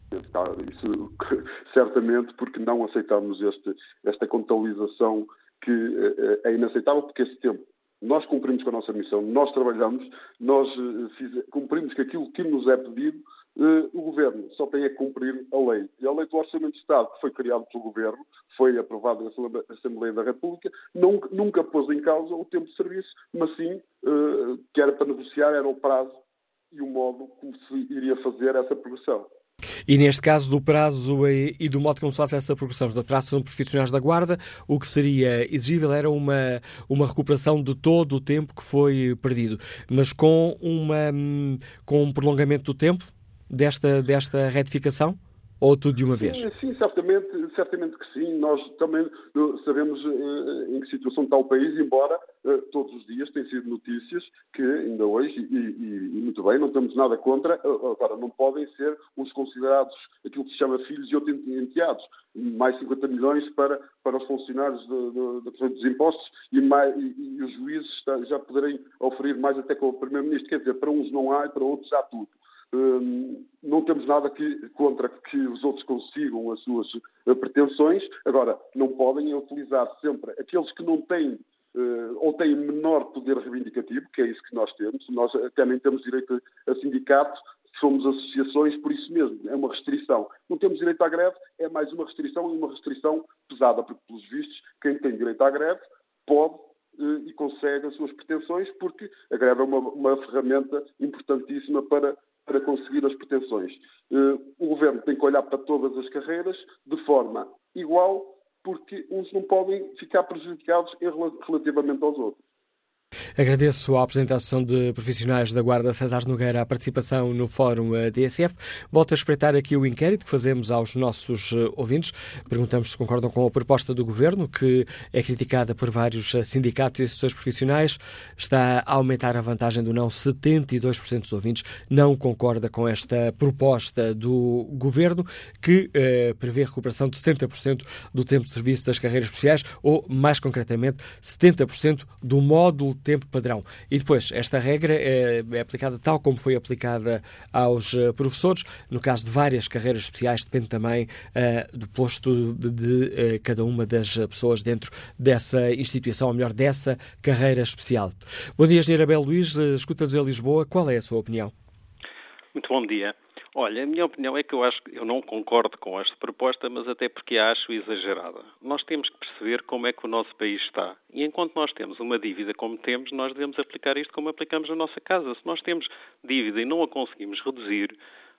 isso *laughs* certamente porque não aceitamos este, esta contabilização que eh, é inaceitável, porque esse tempo nós cumprimos com a nossa missão, nós trabalhamos, nós eh, cumprimos com aquilo que nos é pedido, eh, o Governo só tem a cumprir a lei. E a lei do Orçamento de Estado, que foi criada pelo Governo, foi aprovada na Assembleia da República, nunca pôs em causa o tempo de serviço, mas sim, que era para negociar, era o prazo e o modo como se iria fazer essa progressão. E neste caso do prazo e do modo como se faz essa progressão do prazo são profissionais da Guarda, o que seria exigível era uma, uma recuperação de todo o tempo que foi perdido, mas com, uma, com um prolongamento do tempo desta, desta retificação? Ou tudo de uma vez? Sim, sim certamente, certamente que sim. Nós também eh, sabemos uh, em que situação está o país, embora todos os dias têm sido notícias que ainda hoje, e, e, e muito bem, não temos nada contra, agora não podem ser uns considerados aquilo que se chama filhos e outros enteados. Mais 50 milhões para, para os funcionários de, de, de, dos impostos e, mais, e, os juízes já poderem oferir mais até com o Primeiro-Ministro. Quer dizer, para uns não há e para outros há tudo. Hum, não temos nada que, contra que os outros consigam as suas uh, pretensões. Agora, não podem utilizar sempre aqueles que não têm uh, ou têm menor poder reivindicativo, que é isso que nós temos. Nós até nem temos direito a sindicato, somos associações, por isso mesmo, é uma restrição. Não temos direito à greve, é mais uma restrição e uma restrição pesada, porque, pelos vistos, quem tem direito à greve pode uh, e consegue as suas pretensões, porque a greve é uma, uma ferramenta importantíssima para para conseguir as pretensões. Eh, o governo tem que olhar para todas as carreiras de forma igual, porque uns não podem ficar prejudicados relativamente aos outros. Agradeço à apresentação de profissionais da Guarda César Nogueira a participação no Fórum eh, DSF. Volto a espreitar aqui o inquérito que fazemos aos nossos eh, ouvintes. Perguntamos se concordam com a proposta do Governo, que é criticada por vários eh, sindicatos e assessores profissionais. Está a aumentar a vantagem do não. 72% dos ouvintes não concorda com esta proposta do Governo, que eh, prevê recuperação de 70% do tempo de serviço das carreiras especiais, ou, mais concretamente, 70% do módulo tempo padrão. E depois, esta regra é, é, aplicada tal como foi aplicada aos eh, professores. No caso de várias carreiras especiais, depende também uh, do posto de, de uh, cada uma das pessoas dentro dessa instituição, ou melhor, dessa carreira especial. Bom dia, Engenheiro Abel escuta-nos em Lisboa. Qual é a sua opinião? Muito bom dia. Olha, a minha opinião é que eu acho que eu não concordo com esta proposta, mas até porque a acho exagerada. Nós temos que perceber como é que o nosso país está. E enquanto nós temos uma dívida como temos, nós devemos aplicar isto como aplicamos na nossa casa. Se nós temos dívida e não a conseguimos reduzir,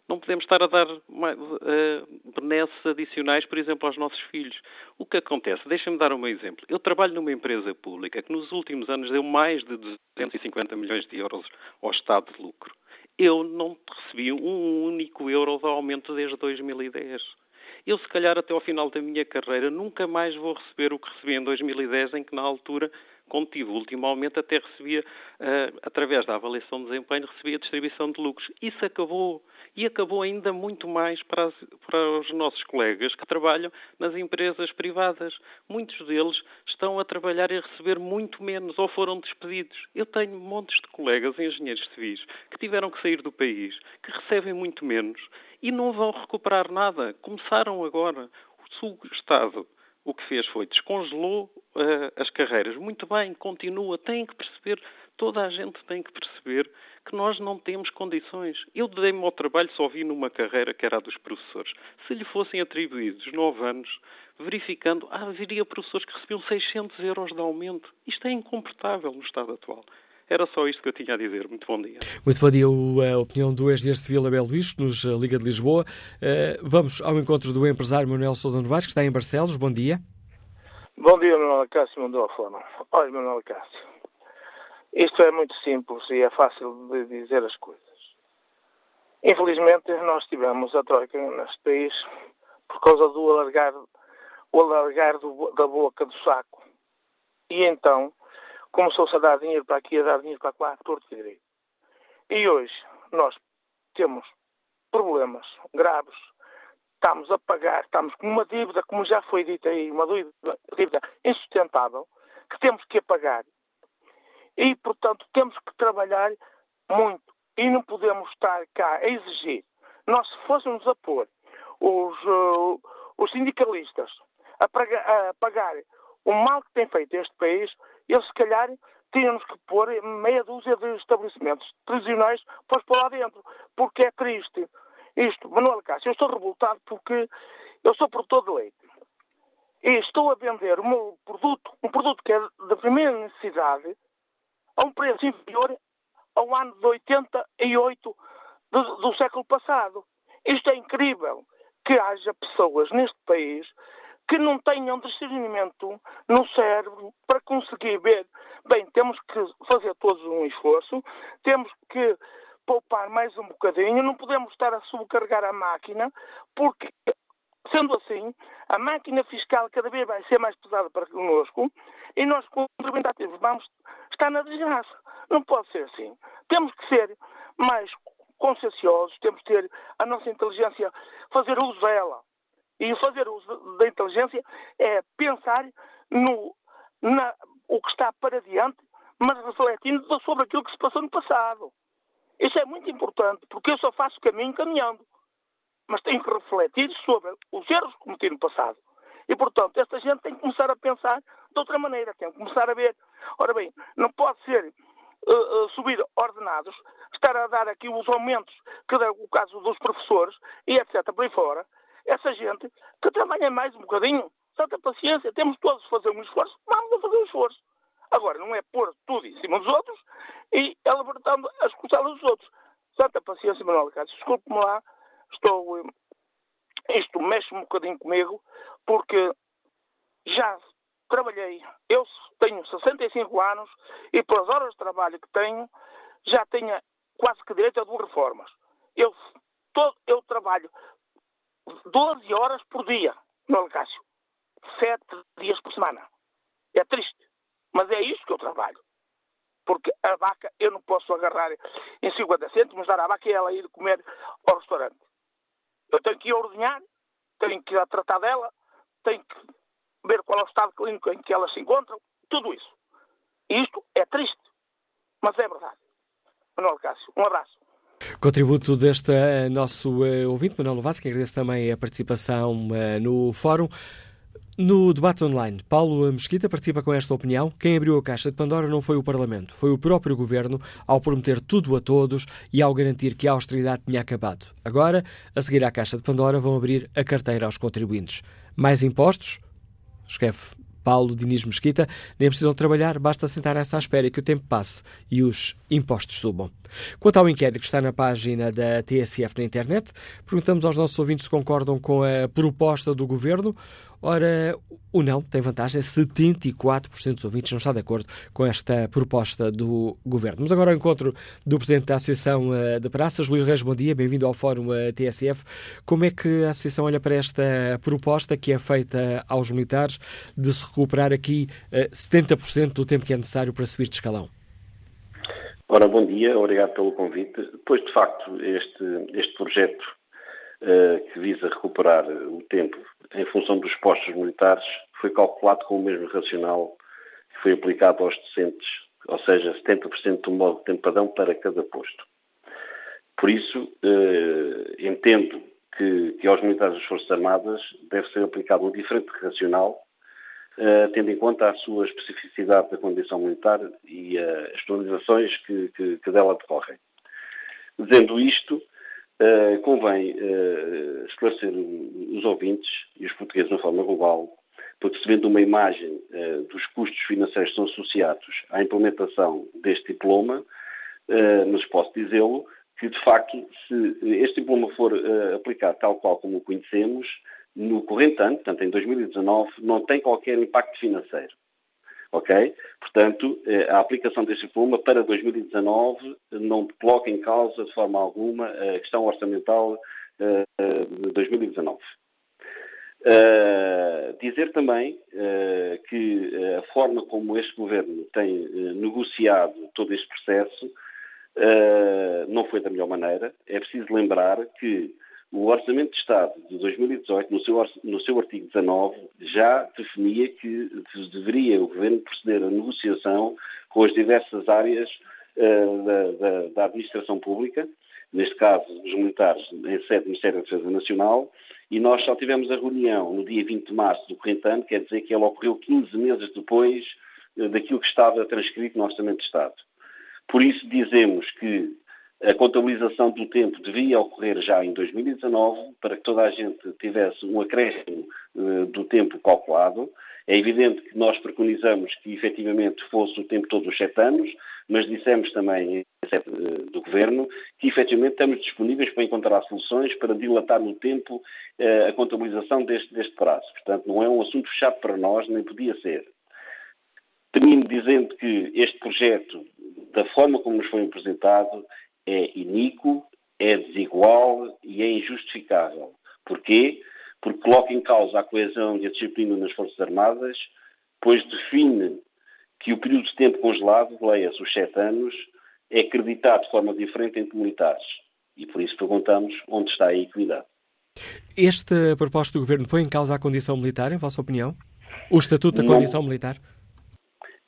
não podemos estar a dar uh, benesses adicionais, por exemplo, aos nossos filhos. O que acontece? Deixem-me dar um exemplo. Eu trabalho numa empresa pública que nos últimos anos deu mais de 250 milhões de euros ao Estado de lucro eu não recebi um único euro de aumento desde 2010. Eu, se calhar, até ao final da minha carreira, nunca mais vou receber o que recebi em 2010, em que, na altura, contido. O último aumento até recebia, uh, através da avaliação de desempenho, recebia distribuição de lucros. Isso acabou. E acabou ainda muito mais para, as, para os nossos colegas que trabalham nas empresas privadas. Muitos deles estão a trabalhar e a receber muito menos ou foram despedidos. Eu tenho montes de colegas engenheiros civis que tiveram que sair do país, que recebem muito menos e não vão recuperar nada. Começaram agora. O Estado o que fez foi descongelou uh, as carreiras. Muito bem, continua, tem que perceber, toda a gente tem que perceber que nós não temos condições. Eu dei-me ao trabalho, só vi numa carreira que era a dos professores. Se lhe fossem atribuídos nove anos, verificando, ah, haveria professores que recebiam 600 euros de aumento. Isto é incomportável no Estado atual. Era só isto que eu tinha a dizer. Muito bom dia. Muito bom dia. A opinião do ex-engenheiro civil Abel Luís, nos eh, Liga de Lisboa. Eh, vamos ao encontro do empresário Manuel Sousa Novaes, que está em Barcelos. Bom dia. Bom dia, Manuel Cássio mandou a forma. Olha, Manuel Cássio, isto é muito simples e é fácil de dizer as coisas. Infelizmente, nós tivemos a troika neste país por causa do alargar, o alargar do, da boca do saco. E então, começou-se a dar dinheiro para aqui, a dar dinheiro para lá, torto e direito. E hoje nós temos problemas graves, estamos a pagar, estamos com uma dívida, como já foi dito aí, uma dívida insustentável, que temos que pagar. E, portanto, temos que trabalhar muito. E não podemos estar cá a exigir. Nós, se fôssemos a pôr os, uh, os sindicalistas a, a pagar o mal que tem feito este país, eles se calhar tínhamos que pôr meia dúzia de estabelecimentos prisionais para lá dentro, porque é triste. Isto, Manuel Cássio, eu estou revoltado porque eu sou produtor de leite e estou a vender meu produto, um produto que é da primeira necessidade, a um preço inferior ao ano de 88 do, do século passado. Isto é incrível que haja pessoas neste país que não tenham discernimento no cérebro para conseguir ver, bem, temos que fazer todos um esforço, temos que poupar mais um bocadinho, não podemos estar a sobrecarregar a máquina, porque, sendo assim, a máquina fiscal cada vez vai ser mais pesada para connosco e nós, contribuintes ativos, vamos estar na desgraça. Não pode ser assim. Temos que ser mais conscienciosos, temos que ter a nossa inteligência, fazer uso dela. E fazer uso da inteligência é pensar no na, o que está para diante, mas refletindo sobre aquilo que se passou no passado. Isso é muito importante, porque eu só faço caminho caminhando. Mas tenho que refletir sobre os erros cometidos no passado. E, portanto, esta gente tem que começar a pensar de outra maneira, tem que começar a ver. Ora bem, não pode ser uh, uh, subir ordenados, estar a dar aqui os aumentos, que dá o caso dos professores e etc. por aí fora, essa gente que trabalha mais um bocadinho, santa paciência, temos todos de fazer um esforço, vamos a fazer um esforço. Agora, não é pôr tudo em cima dos outros e é libertando as costelas dos outros. Santa paciência, Manuel Cássio. Desculpe-me lá, estou. Isto mexe um bocadinho comigo, porque já trabalhei. Eu tenho 65 anos e, pelas horas de trabalho que tenho, já tenho quase que direito a duas reformas. Eu, todo, eu trabalho 12 horas por dia no Alecácio. 7 dias por semana. É triste. Mas é isso que eu trabalho. Porque a vaca eu não posso agarrar em 50 cêntimos, dar à vaca e ela ir comer ao restaurante. Eu tenho que ir ordenhar, tenho que ir a tratar dela, tenho que ver qual é o estado clínico em que elas se encontram, tudo isso. Isto é triste, mas é verdade. Manuel Cássio, um abraço. Contributo deste uh, nosso uh, ouvinte, Manuel Vaz, que agradece também a participação uh, no fórum. No debate online, Paulo Mesquita participa com esta opinião. Quem abriu a caixa de Pandora não foi o Parlamento, foi o próprio Governo, ao prometer tudo a todos e ao garantir que a austeridade tinha acabado. Agora, a seguir à caixa de Pandora, vão abrir a carteira aos contribuintes. Mais impostos? Escreve Paulo Diniz Mesquita, nem precisam trabalhar, basta sentar essa à espera que o tempo passe e os impostos subam. Quanto ao inquérito que está na página da TSF na internet, perguntamos aos nossos ouvintes se concordam com a proposta do Governo Ora, o não tem vantagem, 74% dos ouvintes não está de acordo com esta proposta do Governo. Mas agora ao encontro do Presidente da Associação uh, de Praças, Luís Reis, bom dia, bem-vindo ao Fórum uh, TSF. Como é que a Associação olha para esta proposta que é feita aos militares de se recuperar aqui uh, 70% do tempo que é necessário para subir de escalão? Ora, bom dia, obrigado pelo convite. Pois, de facto, este, este projeto uh, que visa recuperar o tempo em função dos postos militares foi calculado com o mesmo racional que foi aplicado aos docentes, ou seja, 70% do modo de tempadão para cada posto. Por isso, uh, entendo que, que aos militares das Forças Armadas deve ser aplicado um diferente racional Uh, tendo em conta a sua especificidade da condição militar e uh, as penalizações que, que, que, dela decorrem. Dizendo isto, uh, convém esclarecer os ouvintes e os portugueses de uma forma global, porque se vendo uma imagem dos custos financeiros que são associados à implementação deste diploma, mas posso dizê-lo, que de facto, se este diploma for aplicado tal qual como o conhecemos, no corrente ano, portanto em 2019, não tem qualquer impacto financeiro. Ok? Portanto, eh, a aplicação deste diploma para 2019 não coloca em causa de forma alguma a questão orçamental eh, de 2019. Uh, dizer também que a forma como este governo tem negociado todo este processo não foi da melhor maneira. É preciso lembrar que o Orçamento de Estado de 2018, no seu, no seu artigo 19, já definia que deveria o Governo proceder à negociação com as diversas áreas uh, da, da, da, administração pública, neste caso os militares em sede do Ministério da Defesa Nacional, e nós só tivemos a reunião no dia 20 de março do corrente ano, quer dizer que ela ocorreu 15 meses depois uh, daquilo que estava transcrito no Orçamento de Estado. Por isso dizemos que a contabilização do tempo devia ocorrer já em 2019 para que toda a gente tivesse um acréscimo uh, do tempo calculado. É evidente que nós preconizamos que efetivamente fosse o tempo todos os sete anos, mas dissemos também uh, do Governo que efetivamente estamos disponíveis para encontrar soluções para dilatar no tempo uh, a contabilização deste, deste prazo. Portanto, não é um assunto fechado para nós, nem podia ser. Termino dizendo que este projeto, da forma como nos foi apresentado, é iníquo, é desigual e é injustificável. Porquê? Porque coloca em causa a coesão e a disciplina nas Forças Armadas, pois define que o período de tempo congelado, leia-se os sete anos, é acreditado de forma diferente entre militares. E por isso perguntamos onde está a equidade. Esta proposta do Governo põe em causa a condição militar, em vossa opinião? O Estatuto da não, Condição Militar?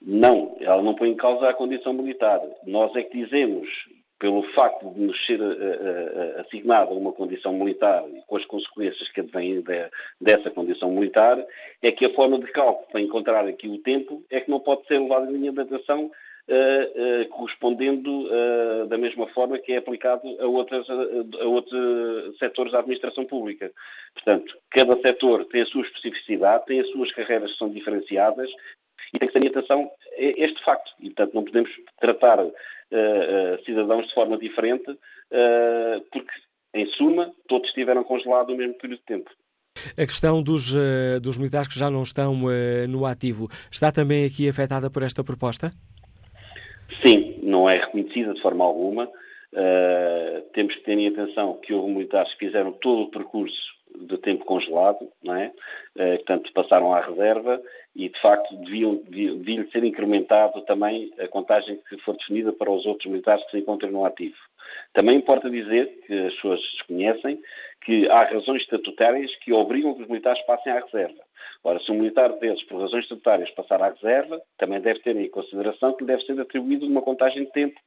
Não, ela não põe em causa a condição militar. Nós é que dizemos pelo facto de nos ser uh, assignada uma condição militar e com as consequências que advêm de, dessa condição militar, é que a forma de cálculo para encontrar aqui o tempo é que não pode ser levada em linha de atenção uh, correspondendo da mesma forma que é aplicado a, outras, a outros setores da administração pública. Portanto, cada setor tem a sua especificidade, tem as suas carreiras que são diferenciadas e tem que ter em atenção este facto. E, portanto, não podemos tratar uh, uh, cidadãos de forma diferente, uh, porque, em suma, todos estiveram congelados no mesmo período de tempo. A questão dos, dos militares que já não estão no ativo está também aqui afetada por esta proposta? Sim, não é reconhecida de forma alguma. temos que ter em atenção que houve militares que fizeram todo o percurso de tempo congelado, não é? Uh, portanto, passaram à reserva e, de facto, deviam, deviam, ser incrementado também a contagem que for definida para os outros militares que se encontram no ativo. Também importa dizer, que as pessoas desconhecem, que há razões estatutárias que obrigam que os militares passem à reserva. Ora, se um militar desses, por razões estatutárias, passar à reserva, também deve ter em consideração que lhe deve ser atribuído uma contagem de tempo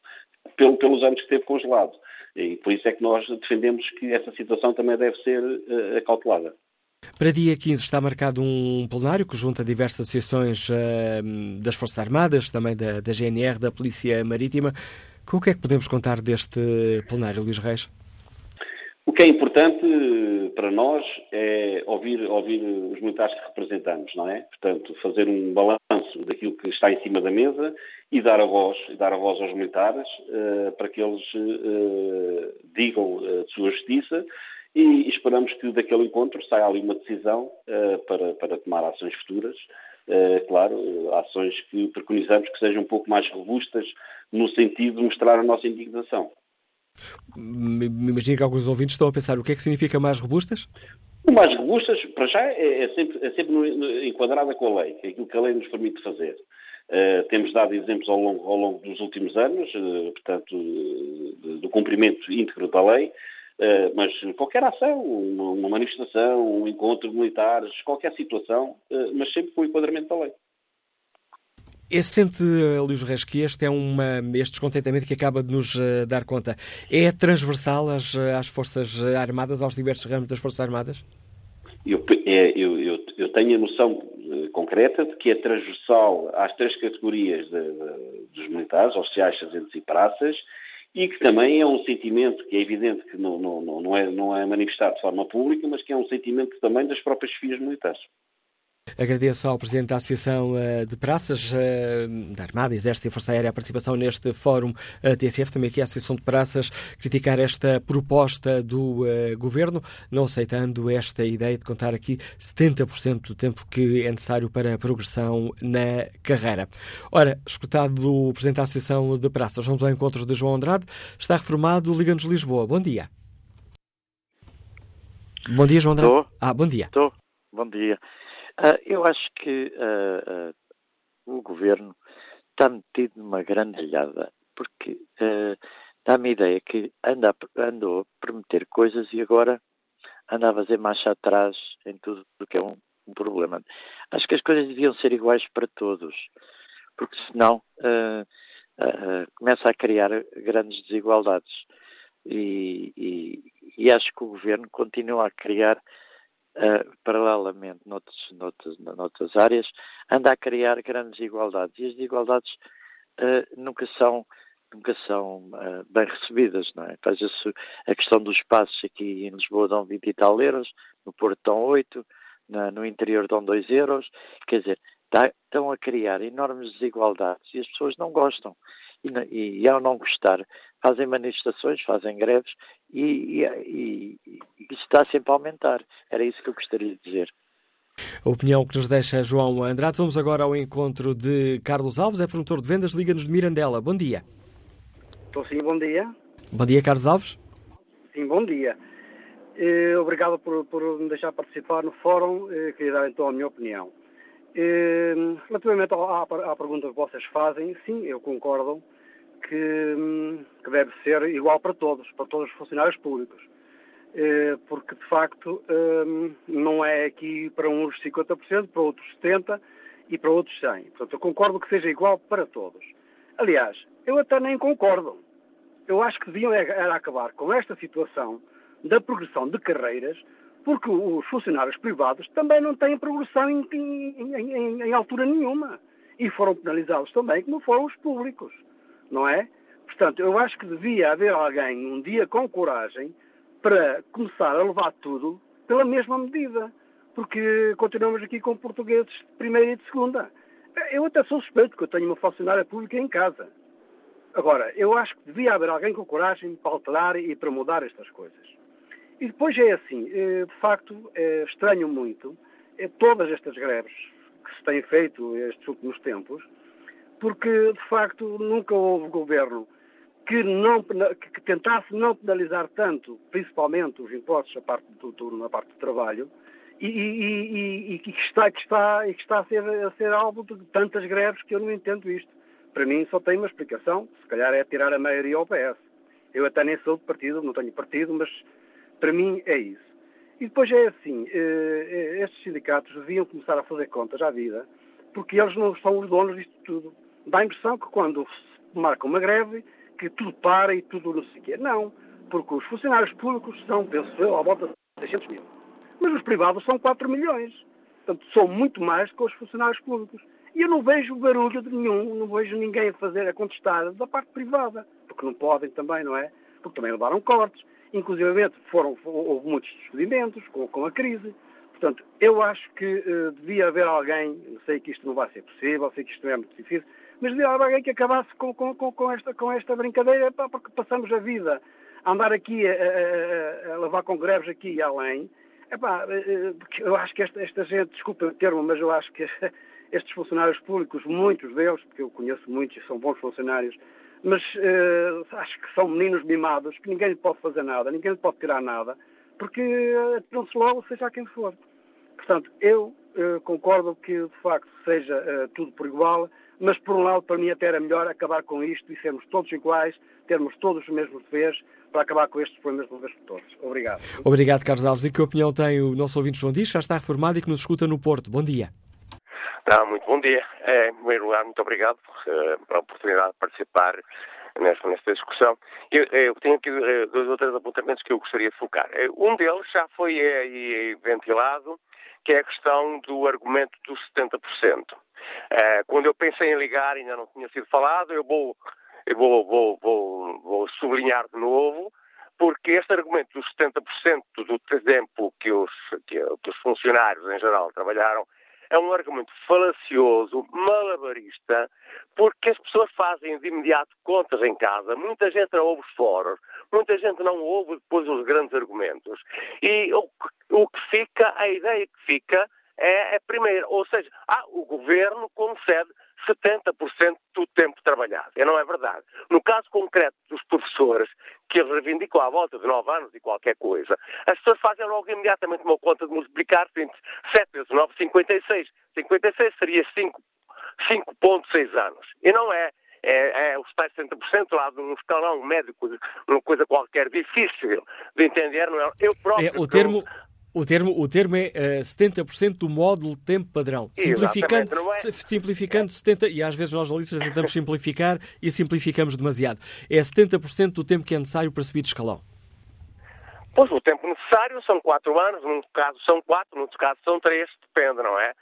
pelo, pelos anos que esteve congelado. E por isso é que nós defendemos que essa situação também deve ser uh, acautelada. Para dia 15 está marcado um plenário que junta diversas associações uh, das Forças Armadas, também da, da, GNR, da Polícia Marítima. Com o que é que podemos contar deste plenário, Luís Reis? O que é importante para nós é ouvir, ouvir os militares que representamos, não é? Portanto, fazer um balanço daquilo que está em cima da mesa e dar a voz, dar a voz aos militares uh, para que eles uh, digam a sua justiça e esperamos que daquele encontro saia ali uma decisão uh, para, para tomar ações futuras. Claro, ações que preconizamos que sejam um pouco mais robustas no sentido de mostrar a nossa indignação. Imagino que alguns ouvintes estão a pensar o que é que significa mais robustas? O mais robustas, para já, é, é sempre, é sempre enquadrada com a lei, é aquilo que a lei nos permite fazer. Uh, temos dado exemplos ao longo, ao longo dos últimos anos, uh, portanto, do cumprimento íntegro da lei, mas qualquer ação, uma, uma, manifestação, um encontro de militares, qualquer situação, mas sempre com o enquadramento da lei. Esse sente, Luís Reis, que este é uma, este descontentamento que acaba de nos dar conta, é transversal às, às Forças Armadas, aos diversos ramos das Forças Armadas? Eu, é, eu, eu, eu tenho a noção concreta de que é transversal às três categorias de, de, dos militares, oficiais, sargentos e praças, e que também é um sentimento que é evidente que não, não, não, é, não é manifestado de forma pública, mas que é um sentimento também das próprias filhas militares. Agradeço ao Presidente da Associação eh, de Praças, eh, da Armada, Exército e Força Aérea a participação neste Fórum eh, TSF, também aqui a Associação de Praças, criticar esta proposta do Governo, não aceitando esta ideia de contar aqui 70% do tempo que é necessário para a progressão na carreira. Ora, escutado o Presidente da Associação de Praças, vamos ao encontro de João Andrade, está reformado, Liga-nos Lisboa. Bom dia. Bom dia, João Andrade. Estou. Ah, bom dia. Estou. Bom dia. Uh, eu acho que uh, uh, o governo está metido numa grande alhada, porque dá-me a ideia que anda, andou a prometer coisas e agora anda a fazer marcha atrás em tudo o que é um, um, problema. Acho que as coisas deviam ser iguais para todos, porque senão começa a criar grandes desigualdades. E, e, e acho que o governo continua a criar uh, paralelamente noutros, noutros, noutras áreas, anda a criar grandes desigualdades. E as desigualdades uh, nunca são nunca são uh, bem recebidas, não é? Veja-se a questão dos passos aqui em Lisboa dão 20 e tal euros, no Porto dão 8, na, no interior dão 2 euros, quer dizer, tá, estão a criar enormes desigualdades e as pessoas não gostam. E, e ao não gostar, fazem manifestações, fazem greves e, e, e, isso está sempre a aumentar. Era isso que eu gostaria de dizer. A opinião que nos deixa João Andrade. Vamos agora ao encontro de Carlos Alves, é promotor de vendas, liga-nos de Mirandela. Bom dia. Estou sim, bom dia. Bom dia, Carlos Alves. Sim, bom dia. Eh, obrigado por, por, me deixar participar no fórum. Eh, queria dar então a minha opinião. Eh, relativamente à, à, pergunta que vocês fazem, sim, eu concordo que, que deve ser igual para todos, para todos os funcionários públicos. Eh, porque, de facto, hum, não é aqui para uns 50%, para outros 70% e para outros 100%. Portanto, eu concordo que seja igual para todos. Aliás, eu até nem concordo. Eu acho que deviam era acabar com esta situação da progressão de carreiras, porque os funcionários privados também não têm progressão em, em, em, em altura nenhuma. E foram penalizados também, como foram os públicos não é? Portanto, eu acho que devia haver alguém um dia com coragem para começar a levar tudo pela mesma medida, porque continuamos aqui com portugueses de primeira e de segunda. Eu até sou suspeito que eu tenho uma funcionária pública em casa. Agora, eu acho que devia haver alguém com coragem para alterar e para mudar estas coisas. E depois é assim, eh, de facto, é estranho muito é todas estas greves que se têm feito estes últimos tempos, porque de facto nunca houve governo que, não, que tentasse não penalizar tanto, principalmente os impostos a parte do turno, a parte do trabalho, e, e, e, e, que, está, que, está, que está a ser, a ser alvo de tantas greves que eu não entendo isto. Para mim só tem uma explicação, se calhar é tirar a maioria ao PS. Eu até nem sou de partido, não tenho partido, mas para mim é isso. E depois é assim, eh, eh, estes sindicatos deviam começar a fazer contas à vida, porque eles não são os donos disto tudo dá a impressão que quando se marca uma greve, que tudo para e tudo não sei o quê. Não, porque os funcionários públicos são, penso eu, à volta de 600 mil. Mas os privados são 4 milhões. Portanto, são muito mais que os funcionários públicos. E eu não vejo barulho de nenhum, não vejo ninguém a fazer, a contestar da parte privada. Porque não podem também, não é? Porque também levaram cortes. Inclusive foram, houve muitos despedimentos com, com a crise. Portanto, eu acho que uh, devia haver alguém, sei que isto não vai ser possível, sei que isto é muito difícil, mas haver alguém que acabasse com, com, com, esta, com esta brincadeira, pá, porque passamos a vida andar aqui a, a, a levar com greves aqui e além, epá, porque eu acho que esta, esta gente, desculpa o termo, mas eu acho que *laughs* estes funcionários públicos, muitos deles, porque eu conheço muitos e são bons funcionários, mas uh, acho que são meninos mimados, que ninguém lhe pode fazer nada, ninguém lhe pode tirar nada, porque atiram-se logo, seja quem for. Portanto, eu uh, concordo que, de facto, seja tudo por igual, mas, por um lado, para mim até era melhor acabar com isto e sermos todos iguais, termos todos os mesmos deveres, para acabar com estes problemas de uma vez por todos. Obrigado. Obrigado, Carlos Alves. E que opinião tem o nosso ouvinte João Dias, já está reformado e que nos escuta no Porto. Bom dia. Ah, muito bom dia. É, em primeiro lugar, muito obrigado uh, pela oportunidade de participar nesta, nesta discussão. Eu, eu, tenho aqui uh, dois ou três apontamentos que eu gostaria de focar. Um deles já foi aí ventilado, que é a questão do argumento dos 70%. Quando eu pensei em ligar, ainda não tinha sido falado, eu vou, eu vou, vou, vou, vou sublinhar de novo, porque este argumento dos 70% do tempo que os, que, que os funcionários em geral trabalharam é um argumento falacioso, malabarista, porque as pessoas fazem de imediato contas em casa. Muita gente não ouve os fóruns, muita gente não ouve depois os grandes argumentos. E o, o que fica, a ideia que fica é, é primeiro, ou seja, ah, o governo concede 70% do tempo trabalhado. E não é verdade. No caso concreto dos professores, que eles reivindicam à volta de 9 anos e qualquer coisa, as pessoas fazem logo imediatamente uma conta de multiplicar 7 vezes 9, 56. 56 seria 5,6 anos. E não é. É, é os tais 70% lá de um escalão médico, uma coisa qualquer difícil de entender, não é? Eu próprio. É, o termo, o termo, o termo é uh, eh, 70% do módulo tempo padrão. Simplificando, é... simplificando 70%, e às vezes nós jornalistas tentamos simplificar e simplificamos demasiado. É 70% do tempo que é necessário para subir de escalão. Pois, o tempo necessário são 4 anos, num caso são 4, num caso são 3, depende, não é?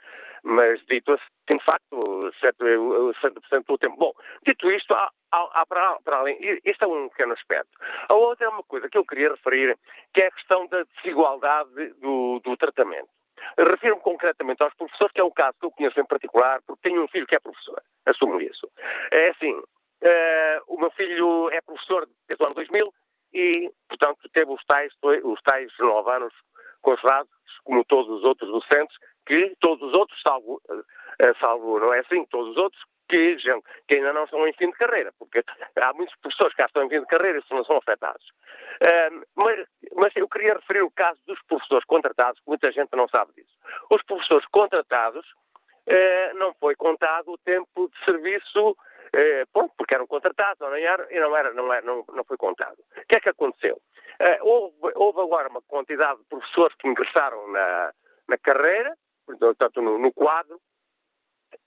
Mas dito assim, de facto, 70% do tempo. Bom, dito isto, há, há, há para, para, além, este é um pequeno aspecto. A outra é uma coisa que eu queria referir, que é a questão da desigualdade do, do tratamento. Refiro-me concretamente aos professores, que é um caso que eu conheço em particular, porque tenho um filho que é professor, assumo isso. É assim, uh, o meu filho é professor desde o ano 2000 e, portanto, teve os tais, os tais nove anos congelados, como todos os outros docentes, que todos os outros, salvo, uh, salvo não é assim, todos os outros que, gente, que ainda não estão em fim de carreira, porque há muitas pessoas que já estão em fim de carreira e não são afetados. Uh, mas, mas, eu queria referir o caso dos professores contratados, que muita gente não sabe disso. Os professores contratados uh, não foi contado o tempo de serviço, uh, porque eram contratados, não era, e não, era, não, era, não, não foi contado. O que é que aconteceu? houve, houve agora uma quantidade de professores que ingressaram na, na carreira, portanto, no, no quadro,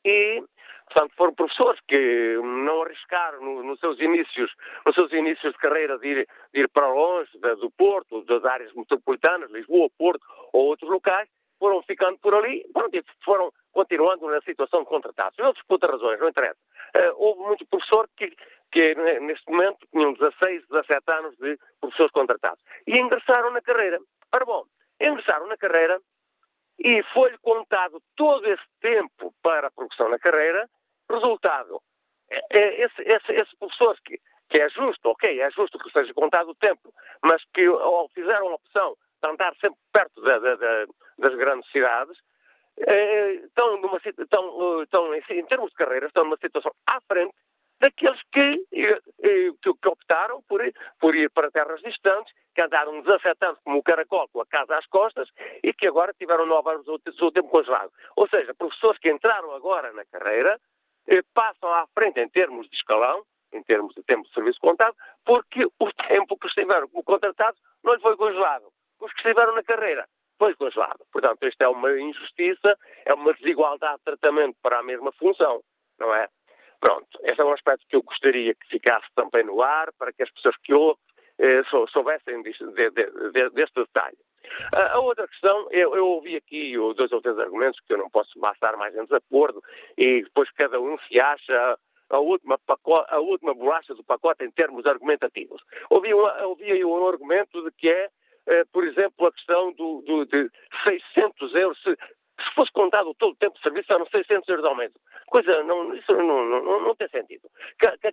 e Portanto, foram professores que não arriscaram nos no seus inícios, nos seus inícios de carreira de ir, de ir para longe do Porto, das áreas metropolitanas, Lisboa, Porto ou outros locais, foram ficando por ali, pronto, e foram continuando na situação de contratados. Por outras razões, não interessa. Uh, houve muitos professores que, que neste momento tinham 16, 17 anos de professores contratados. E ingressaram na carreira. Ora bom, ingressaram na carreira e foi-lhe contado todo esse tempo para a progressão na carreira Resultado, é esse, esse, esse professor que, que é justo, ok, é justo que seja contado o tempo, mas que ou fizeram a opção de andar sempre perto da, da, da, das grandes cidades, eh, estão, numa, estão, estão, em termos de carreira, estão numa situação à frente daqueles que, eh, eh, que, optaram por ir, por ir para terras distantes, que andaram 17 anos como o caracol com a casa às costas e que agora tiveram 9 anos seu tempo congelado. Ou seja, professores que entraram agora na carreira, eh, passam à frente em termos de escalão, em termos de tempo de serviço contado, porque o *laughs* tempo que estiveram como contratados não lhe foi congelado. Os que estiveram na carreira foi congelado. Portanto, isto é uma injustiça, é uma desigualdade de tratamento para a mesma função, não é? Pronto, esse é um aspecto que eu gostaria que ficasse também no ar, para que as pessoas que o eh, soubessem deste, de, de, de, deste detalhe. A outra questão, eu, eu, ouvi aqui dois ou três argumentos que eu não posso estar mais em desacordo e depois cada um se acha a última, pacote, a última bolacha do pacote em termos argumentativos. Ouvi, uma, ouvi um argumento de que é, por exemplo, a questão do, do, de 600 euros, se, se fosse contado todo o tempo de serviço, eram 600 euros de aumento. Coisa, não, isso não, não, não tem sentido.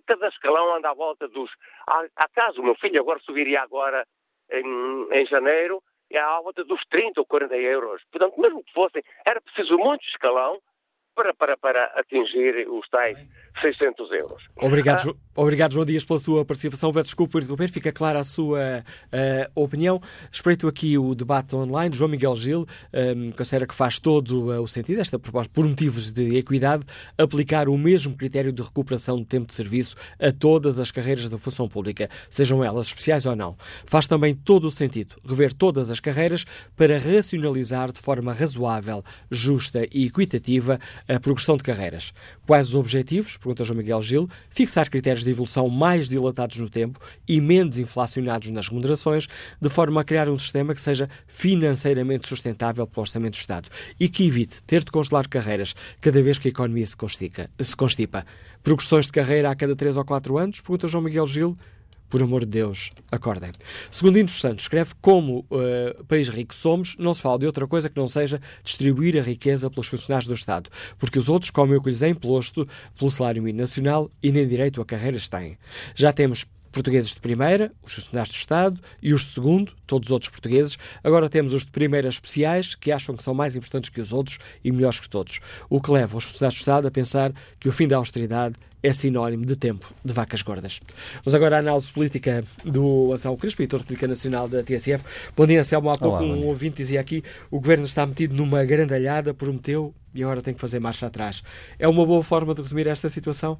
Cada escalão anda à volta dos. Há, caso o meu filho agora subiria agora em, em janeiro, é à volta dos 30 ou 40 euros. Portanto, mesmo que fossem, era preciso muito escalão para, para, para atingir os tais 600 euros. Obrigado, ah, obrigado, João Dias, pela sua participação. Peço desculpa por interromper, fica clara a sua uh, opinião. Espreito aqui o debate online. João Miguel Gil um, considera que faz todo uh, o sentido, esta proposta, por motivos de equidade, aplicar o mesmo critério de recuperação de tempo de serviço a todas as carreiras da função pública, sejam elas especiais ou não. Faz também todo o sentido rever todas as carreiras para racionalizar de forma razoável, justa e equitativa a progressão de carreiras. Quais os objetivos? Pergunta João Miguel Gil. Fixar critérios de evolução mais dilatados no tempo e menos inflacionados nas remunerações, de forma a criar um sistema que seja financeiramente sustentável para o Orçamento do Estado e que evite ter de congelar carreiras cada vez que a economia se, constica, se constipa. Progressões de carreira a cada 3 ou 4 anos? Pergunta João Miguel Gil. Por amor de Deus, acordem. Segundo Indros Santos, escreve como uh, país rico somos, não se fala de outra coisa que não seja distribuir a riqueza pelos funcionários do Estado, porque os outros comem o que lhes é imposto pelo salário mínimo nacional e nem direito a carreiras têm. Já temos portugueses de primeira, os funcionários do Estado, e os de segundo, todos os outros portugueses. Agora temos os de primeira especiais, que acham que são mais importantes que os outros e melhores que todos. O que leva os funcionários do Estado a pensar que o fim da austeridade é sinónimo de tempo de vacas gordas. Vamos agora à análise política do Anselmo Crespo, editor política nacional da TSF. Bom dia, Anselmo. Há pouco Olá, um ouvinte dizia aqui o governo está metido numa grandalhada, prometeu e agora tem que fazer marcha atrás. É uma boa forma de resumir esta situação?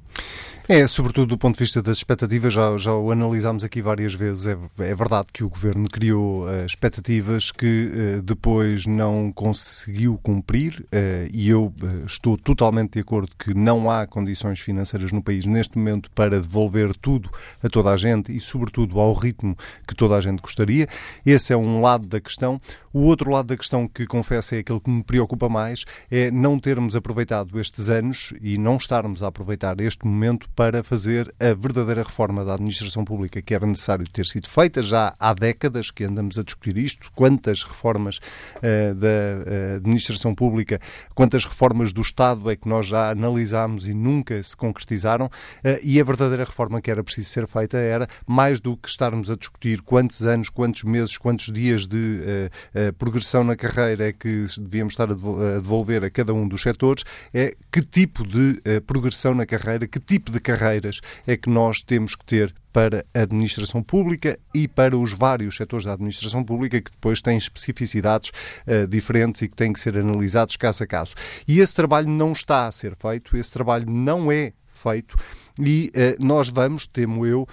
É, sobretudo do ponto de vista das expectativas, já, já o analisámos aqui várias vezes. É, é verdade que o governo criou uh, expectativas que uh, depois não conseguiu cumprir uh, e eu estou totalmente de acordo que não há condições financeiras no país neste momento para devolver tudo a toda a gente e, sobretudo, ao ritmo que toda a gente gostaria. Esse é um lado da questão. O outro lado da questão que confesso é aquele que me preocupa mais, é não termos aproveitado estes anos e não estarmos a aproveitar este momento para fazer a verdadeira reforma da administração pública que era necessário ter sido feita. Já há décadas que andamos a discutir isto. Quantas reformas uh, da uh, administração pública, quantas reformas do Estado é que nós já analisámos e nunca se concretizaram? Uh, e a verdadeira reforma que era preciso ser feita era mais do que estarmos a discutir quantos anos, quantos meses, quantos dias de progressão na carreira é que devíamos estar a devolver a cada cada um dos setores é que tipo de uh, progressão na carreira, que tipo de carreiras é que nós temos que ter para a administração pública e para os vários setores da administração pública que depois têm especificidades uh, diferentes e que têm que ser analisados caso a caso. E esse trabalho não está a ser feito, esse trabalho não é feito e uh, nós vamos, temo eu, uh,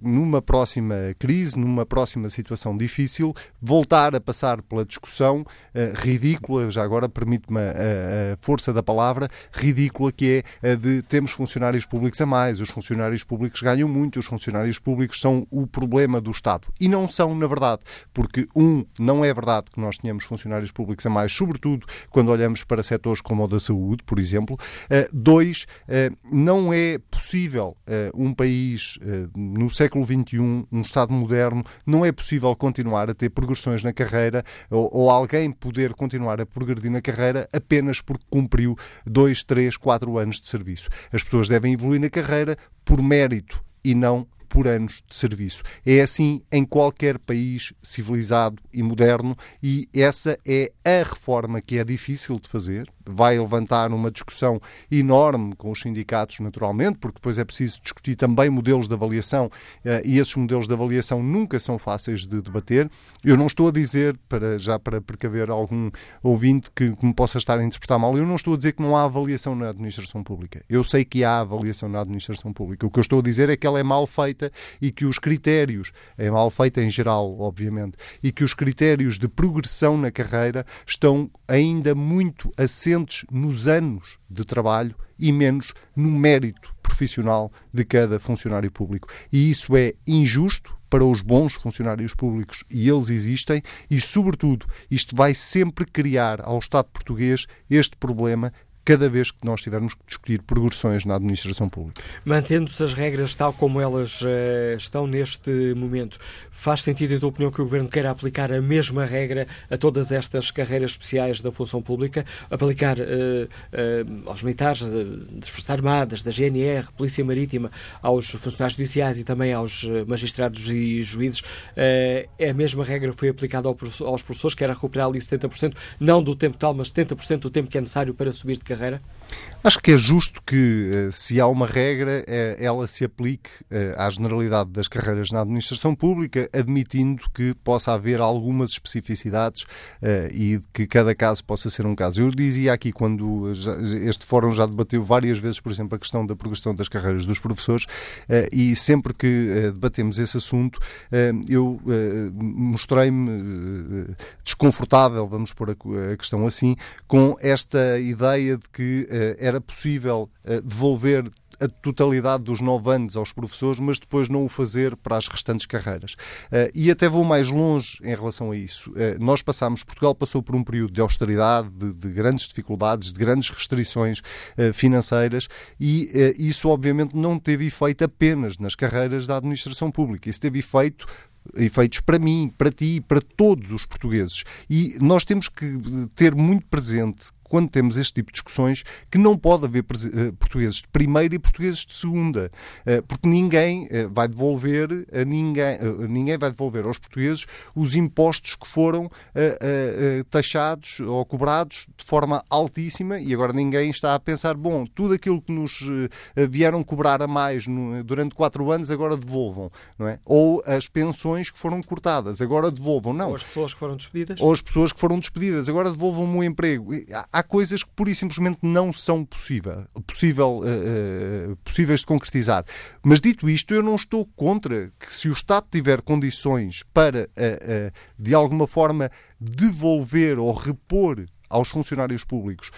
numa próxima crise, numa próxima situação difícil, voltar a passar pela discussão uh, ridícula, já agora permite-me a, força da palavra, ridícula que é a de temos funcionários públicos a mais, os funcionários públicos ganham muito, os funcionários públicos são o problema do Estado. E não são, na verdade, porque, um, não é verdade que nós tenhamos funcionários públicos a mais, sobretudo quando olhamos para setores como o da saúde, por exemplo. dois, não é possível possível uh, um país uh, no século XXI, um Estado moderno, não é possível continuar a ter progressões na carreira ou, ou, alguém poder continuar a progredir na carreira apenas porque cumpriu dois, três, quatro anos de serviço. As pessoas devem evoluir na carreira por mérito e não por anos de serviço. É assim em qualquer país civilizado e moderno e essa é a reforma que é difícil de fazer, vai levantar uma discussão enorme com os sindicatos, naturalmente, porque depois é preciso discutir também modelos de avaliação eh, e esses modelos de avaliação nunca são fáceis de debater. Eu não estou a dizer, para, já para precaver algum ouvinte que, que me possa estar a interpretar mal, eu não estou a dizer que não há avaliação na administração pública. Eu sei que há avaliação na administração pública. O que eu estou a dizer é que ela é mal feita e que os critérios, é mal feita em geral, obviamente, e que os critérios de progressão na carreira estão ainda muito acima assentes nos anos de trabalho e menos no mérito profissional de cada funcionário público. E isso é injusto para os bons funcionários públicos, e eles existem, e, sobretudo, isto vai sempre criar ao Estado português este problema cada vez que nós tivermos que discutir progressões na administração pública. Mantendo-se as regras tal como elas uh, estão neste momento, faz sentido, em tua opinião, que o Governo queira aplicar a mesma regra a todas estas carreiras especiais da função pública, aplicar uh, uh, aos militares das Forças Armadas, da GNR, Polícia Marítima, aos funcionários judiciais e também aos magistrados e juízes, é a mesma regra foi aplicada aos professores, que era recuperar ali 70%, não do tempo total, mas 70% do tempo que é necessário para subir de carreira? Acho que é justo que, eh, se há uma regra, eh, ela se aplique eh, à generalidade das carreiras na administração pública, admitindo que possa haver algumas especificidades e que cada caso possa ser um caso. Eu dizia aqui, quando este fórum já debateu várias vezes, por exemplo, a questão da progressão das carreiras dos professores, e sempre que debatemos esse assunto, eu mostrei-me desconfortável, vamos pôr a questão assim, com esta ideia de que era possível eh, devolver a totalidade dos nove anos aos professores, mas depois não o fazer para as restantes carreiras. Uh, e até vou mais longe em relação a isso. Nós passamos, Portugal passou por um período de austeridade, de, de grandes dificuldades, de grandes restrições financeiras e isso obviamente não teve efeito apenas nas carreiras da administração pública. Isso teve efeito efeitos para mim, para ti, para todos os portugueses. E nós temos que ter muito presente quando temos este tipo de discussões, que não pode haver eh, portugueses de primeira e portugueses de segunda, eh, porque ninguém eh, vai devolver a ninguém, ninguém vai devolver aos portugueses os impostos que foram taxados ou cobrados de forma altíssima e agora ninguém está a pensar, bom, tudo aquilo que nos vieram cobrar a mais durante quatro anos agora devolvam, não é? Ou as pensões que foram cortadas agora devolvam, não. Ou as pessoas que foram despedidas. Ou as pessoas que foram despedidas agora devolvam-me o emprego. Há há coisas que pura e simplesmente não são possível, possível, uh, possíveis de concretizar. Mas dito isto, eu não estou contra que se o Estado tiver condições para, uh, de alguma forma, devolver ou repor aos funcionários públicos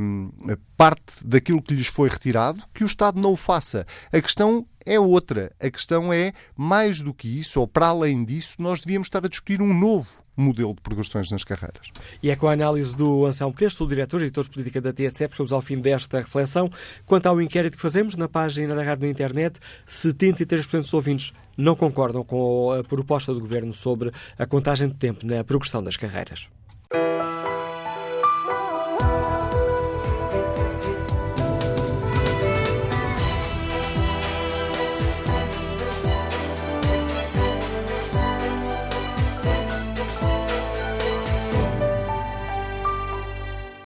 um, parte daquilo que lhes foi retirado, que o Estado não o faça. A questão é outra. A questão é, mais do que isso, ou para além disso, nós devíamos estar a discutir um novo modelo de progressões nas carreiras. E é com a análise do Anselmo Crespo, o diretor e editor de política da TSF, que estamos ao fim desta reflexão. Quanto ao inquérito que fazemos na página da rádio na internet, 73% dos ouvintes não concordam com a proposta do governo sobre a contagem de tempo na progressão das carreiras.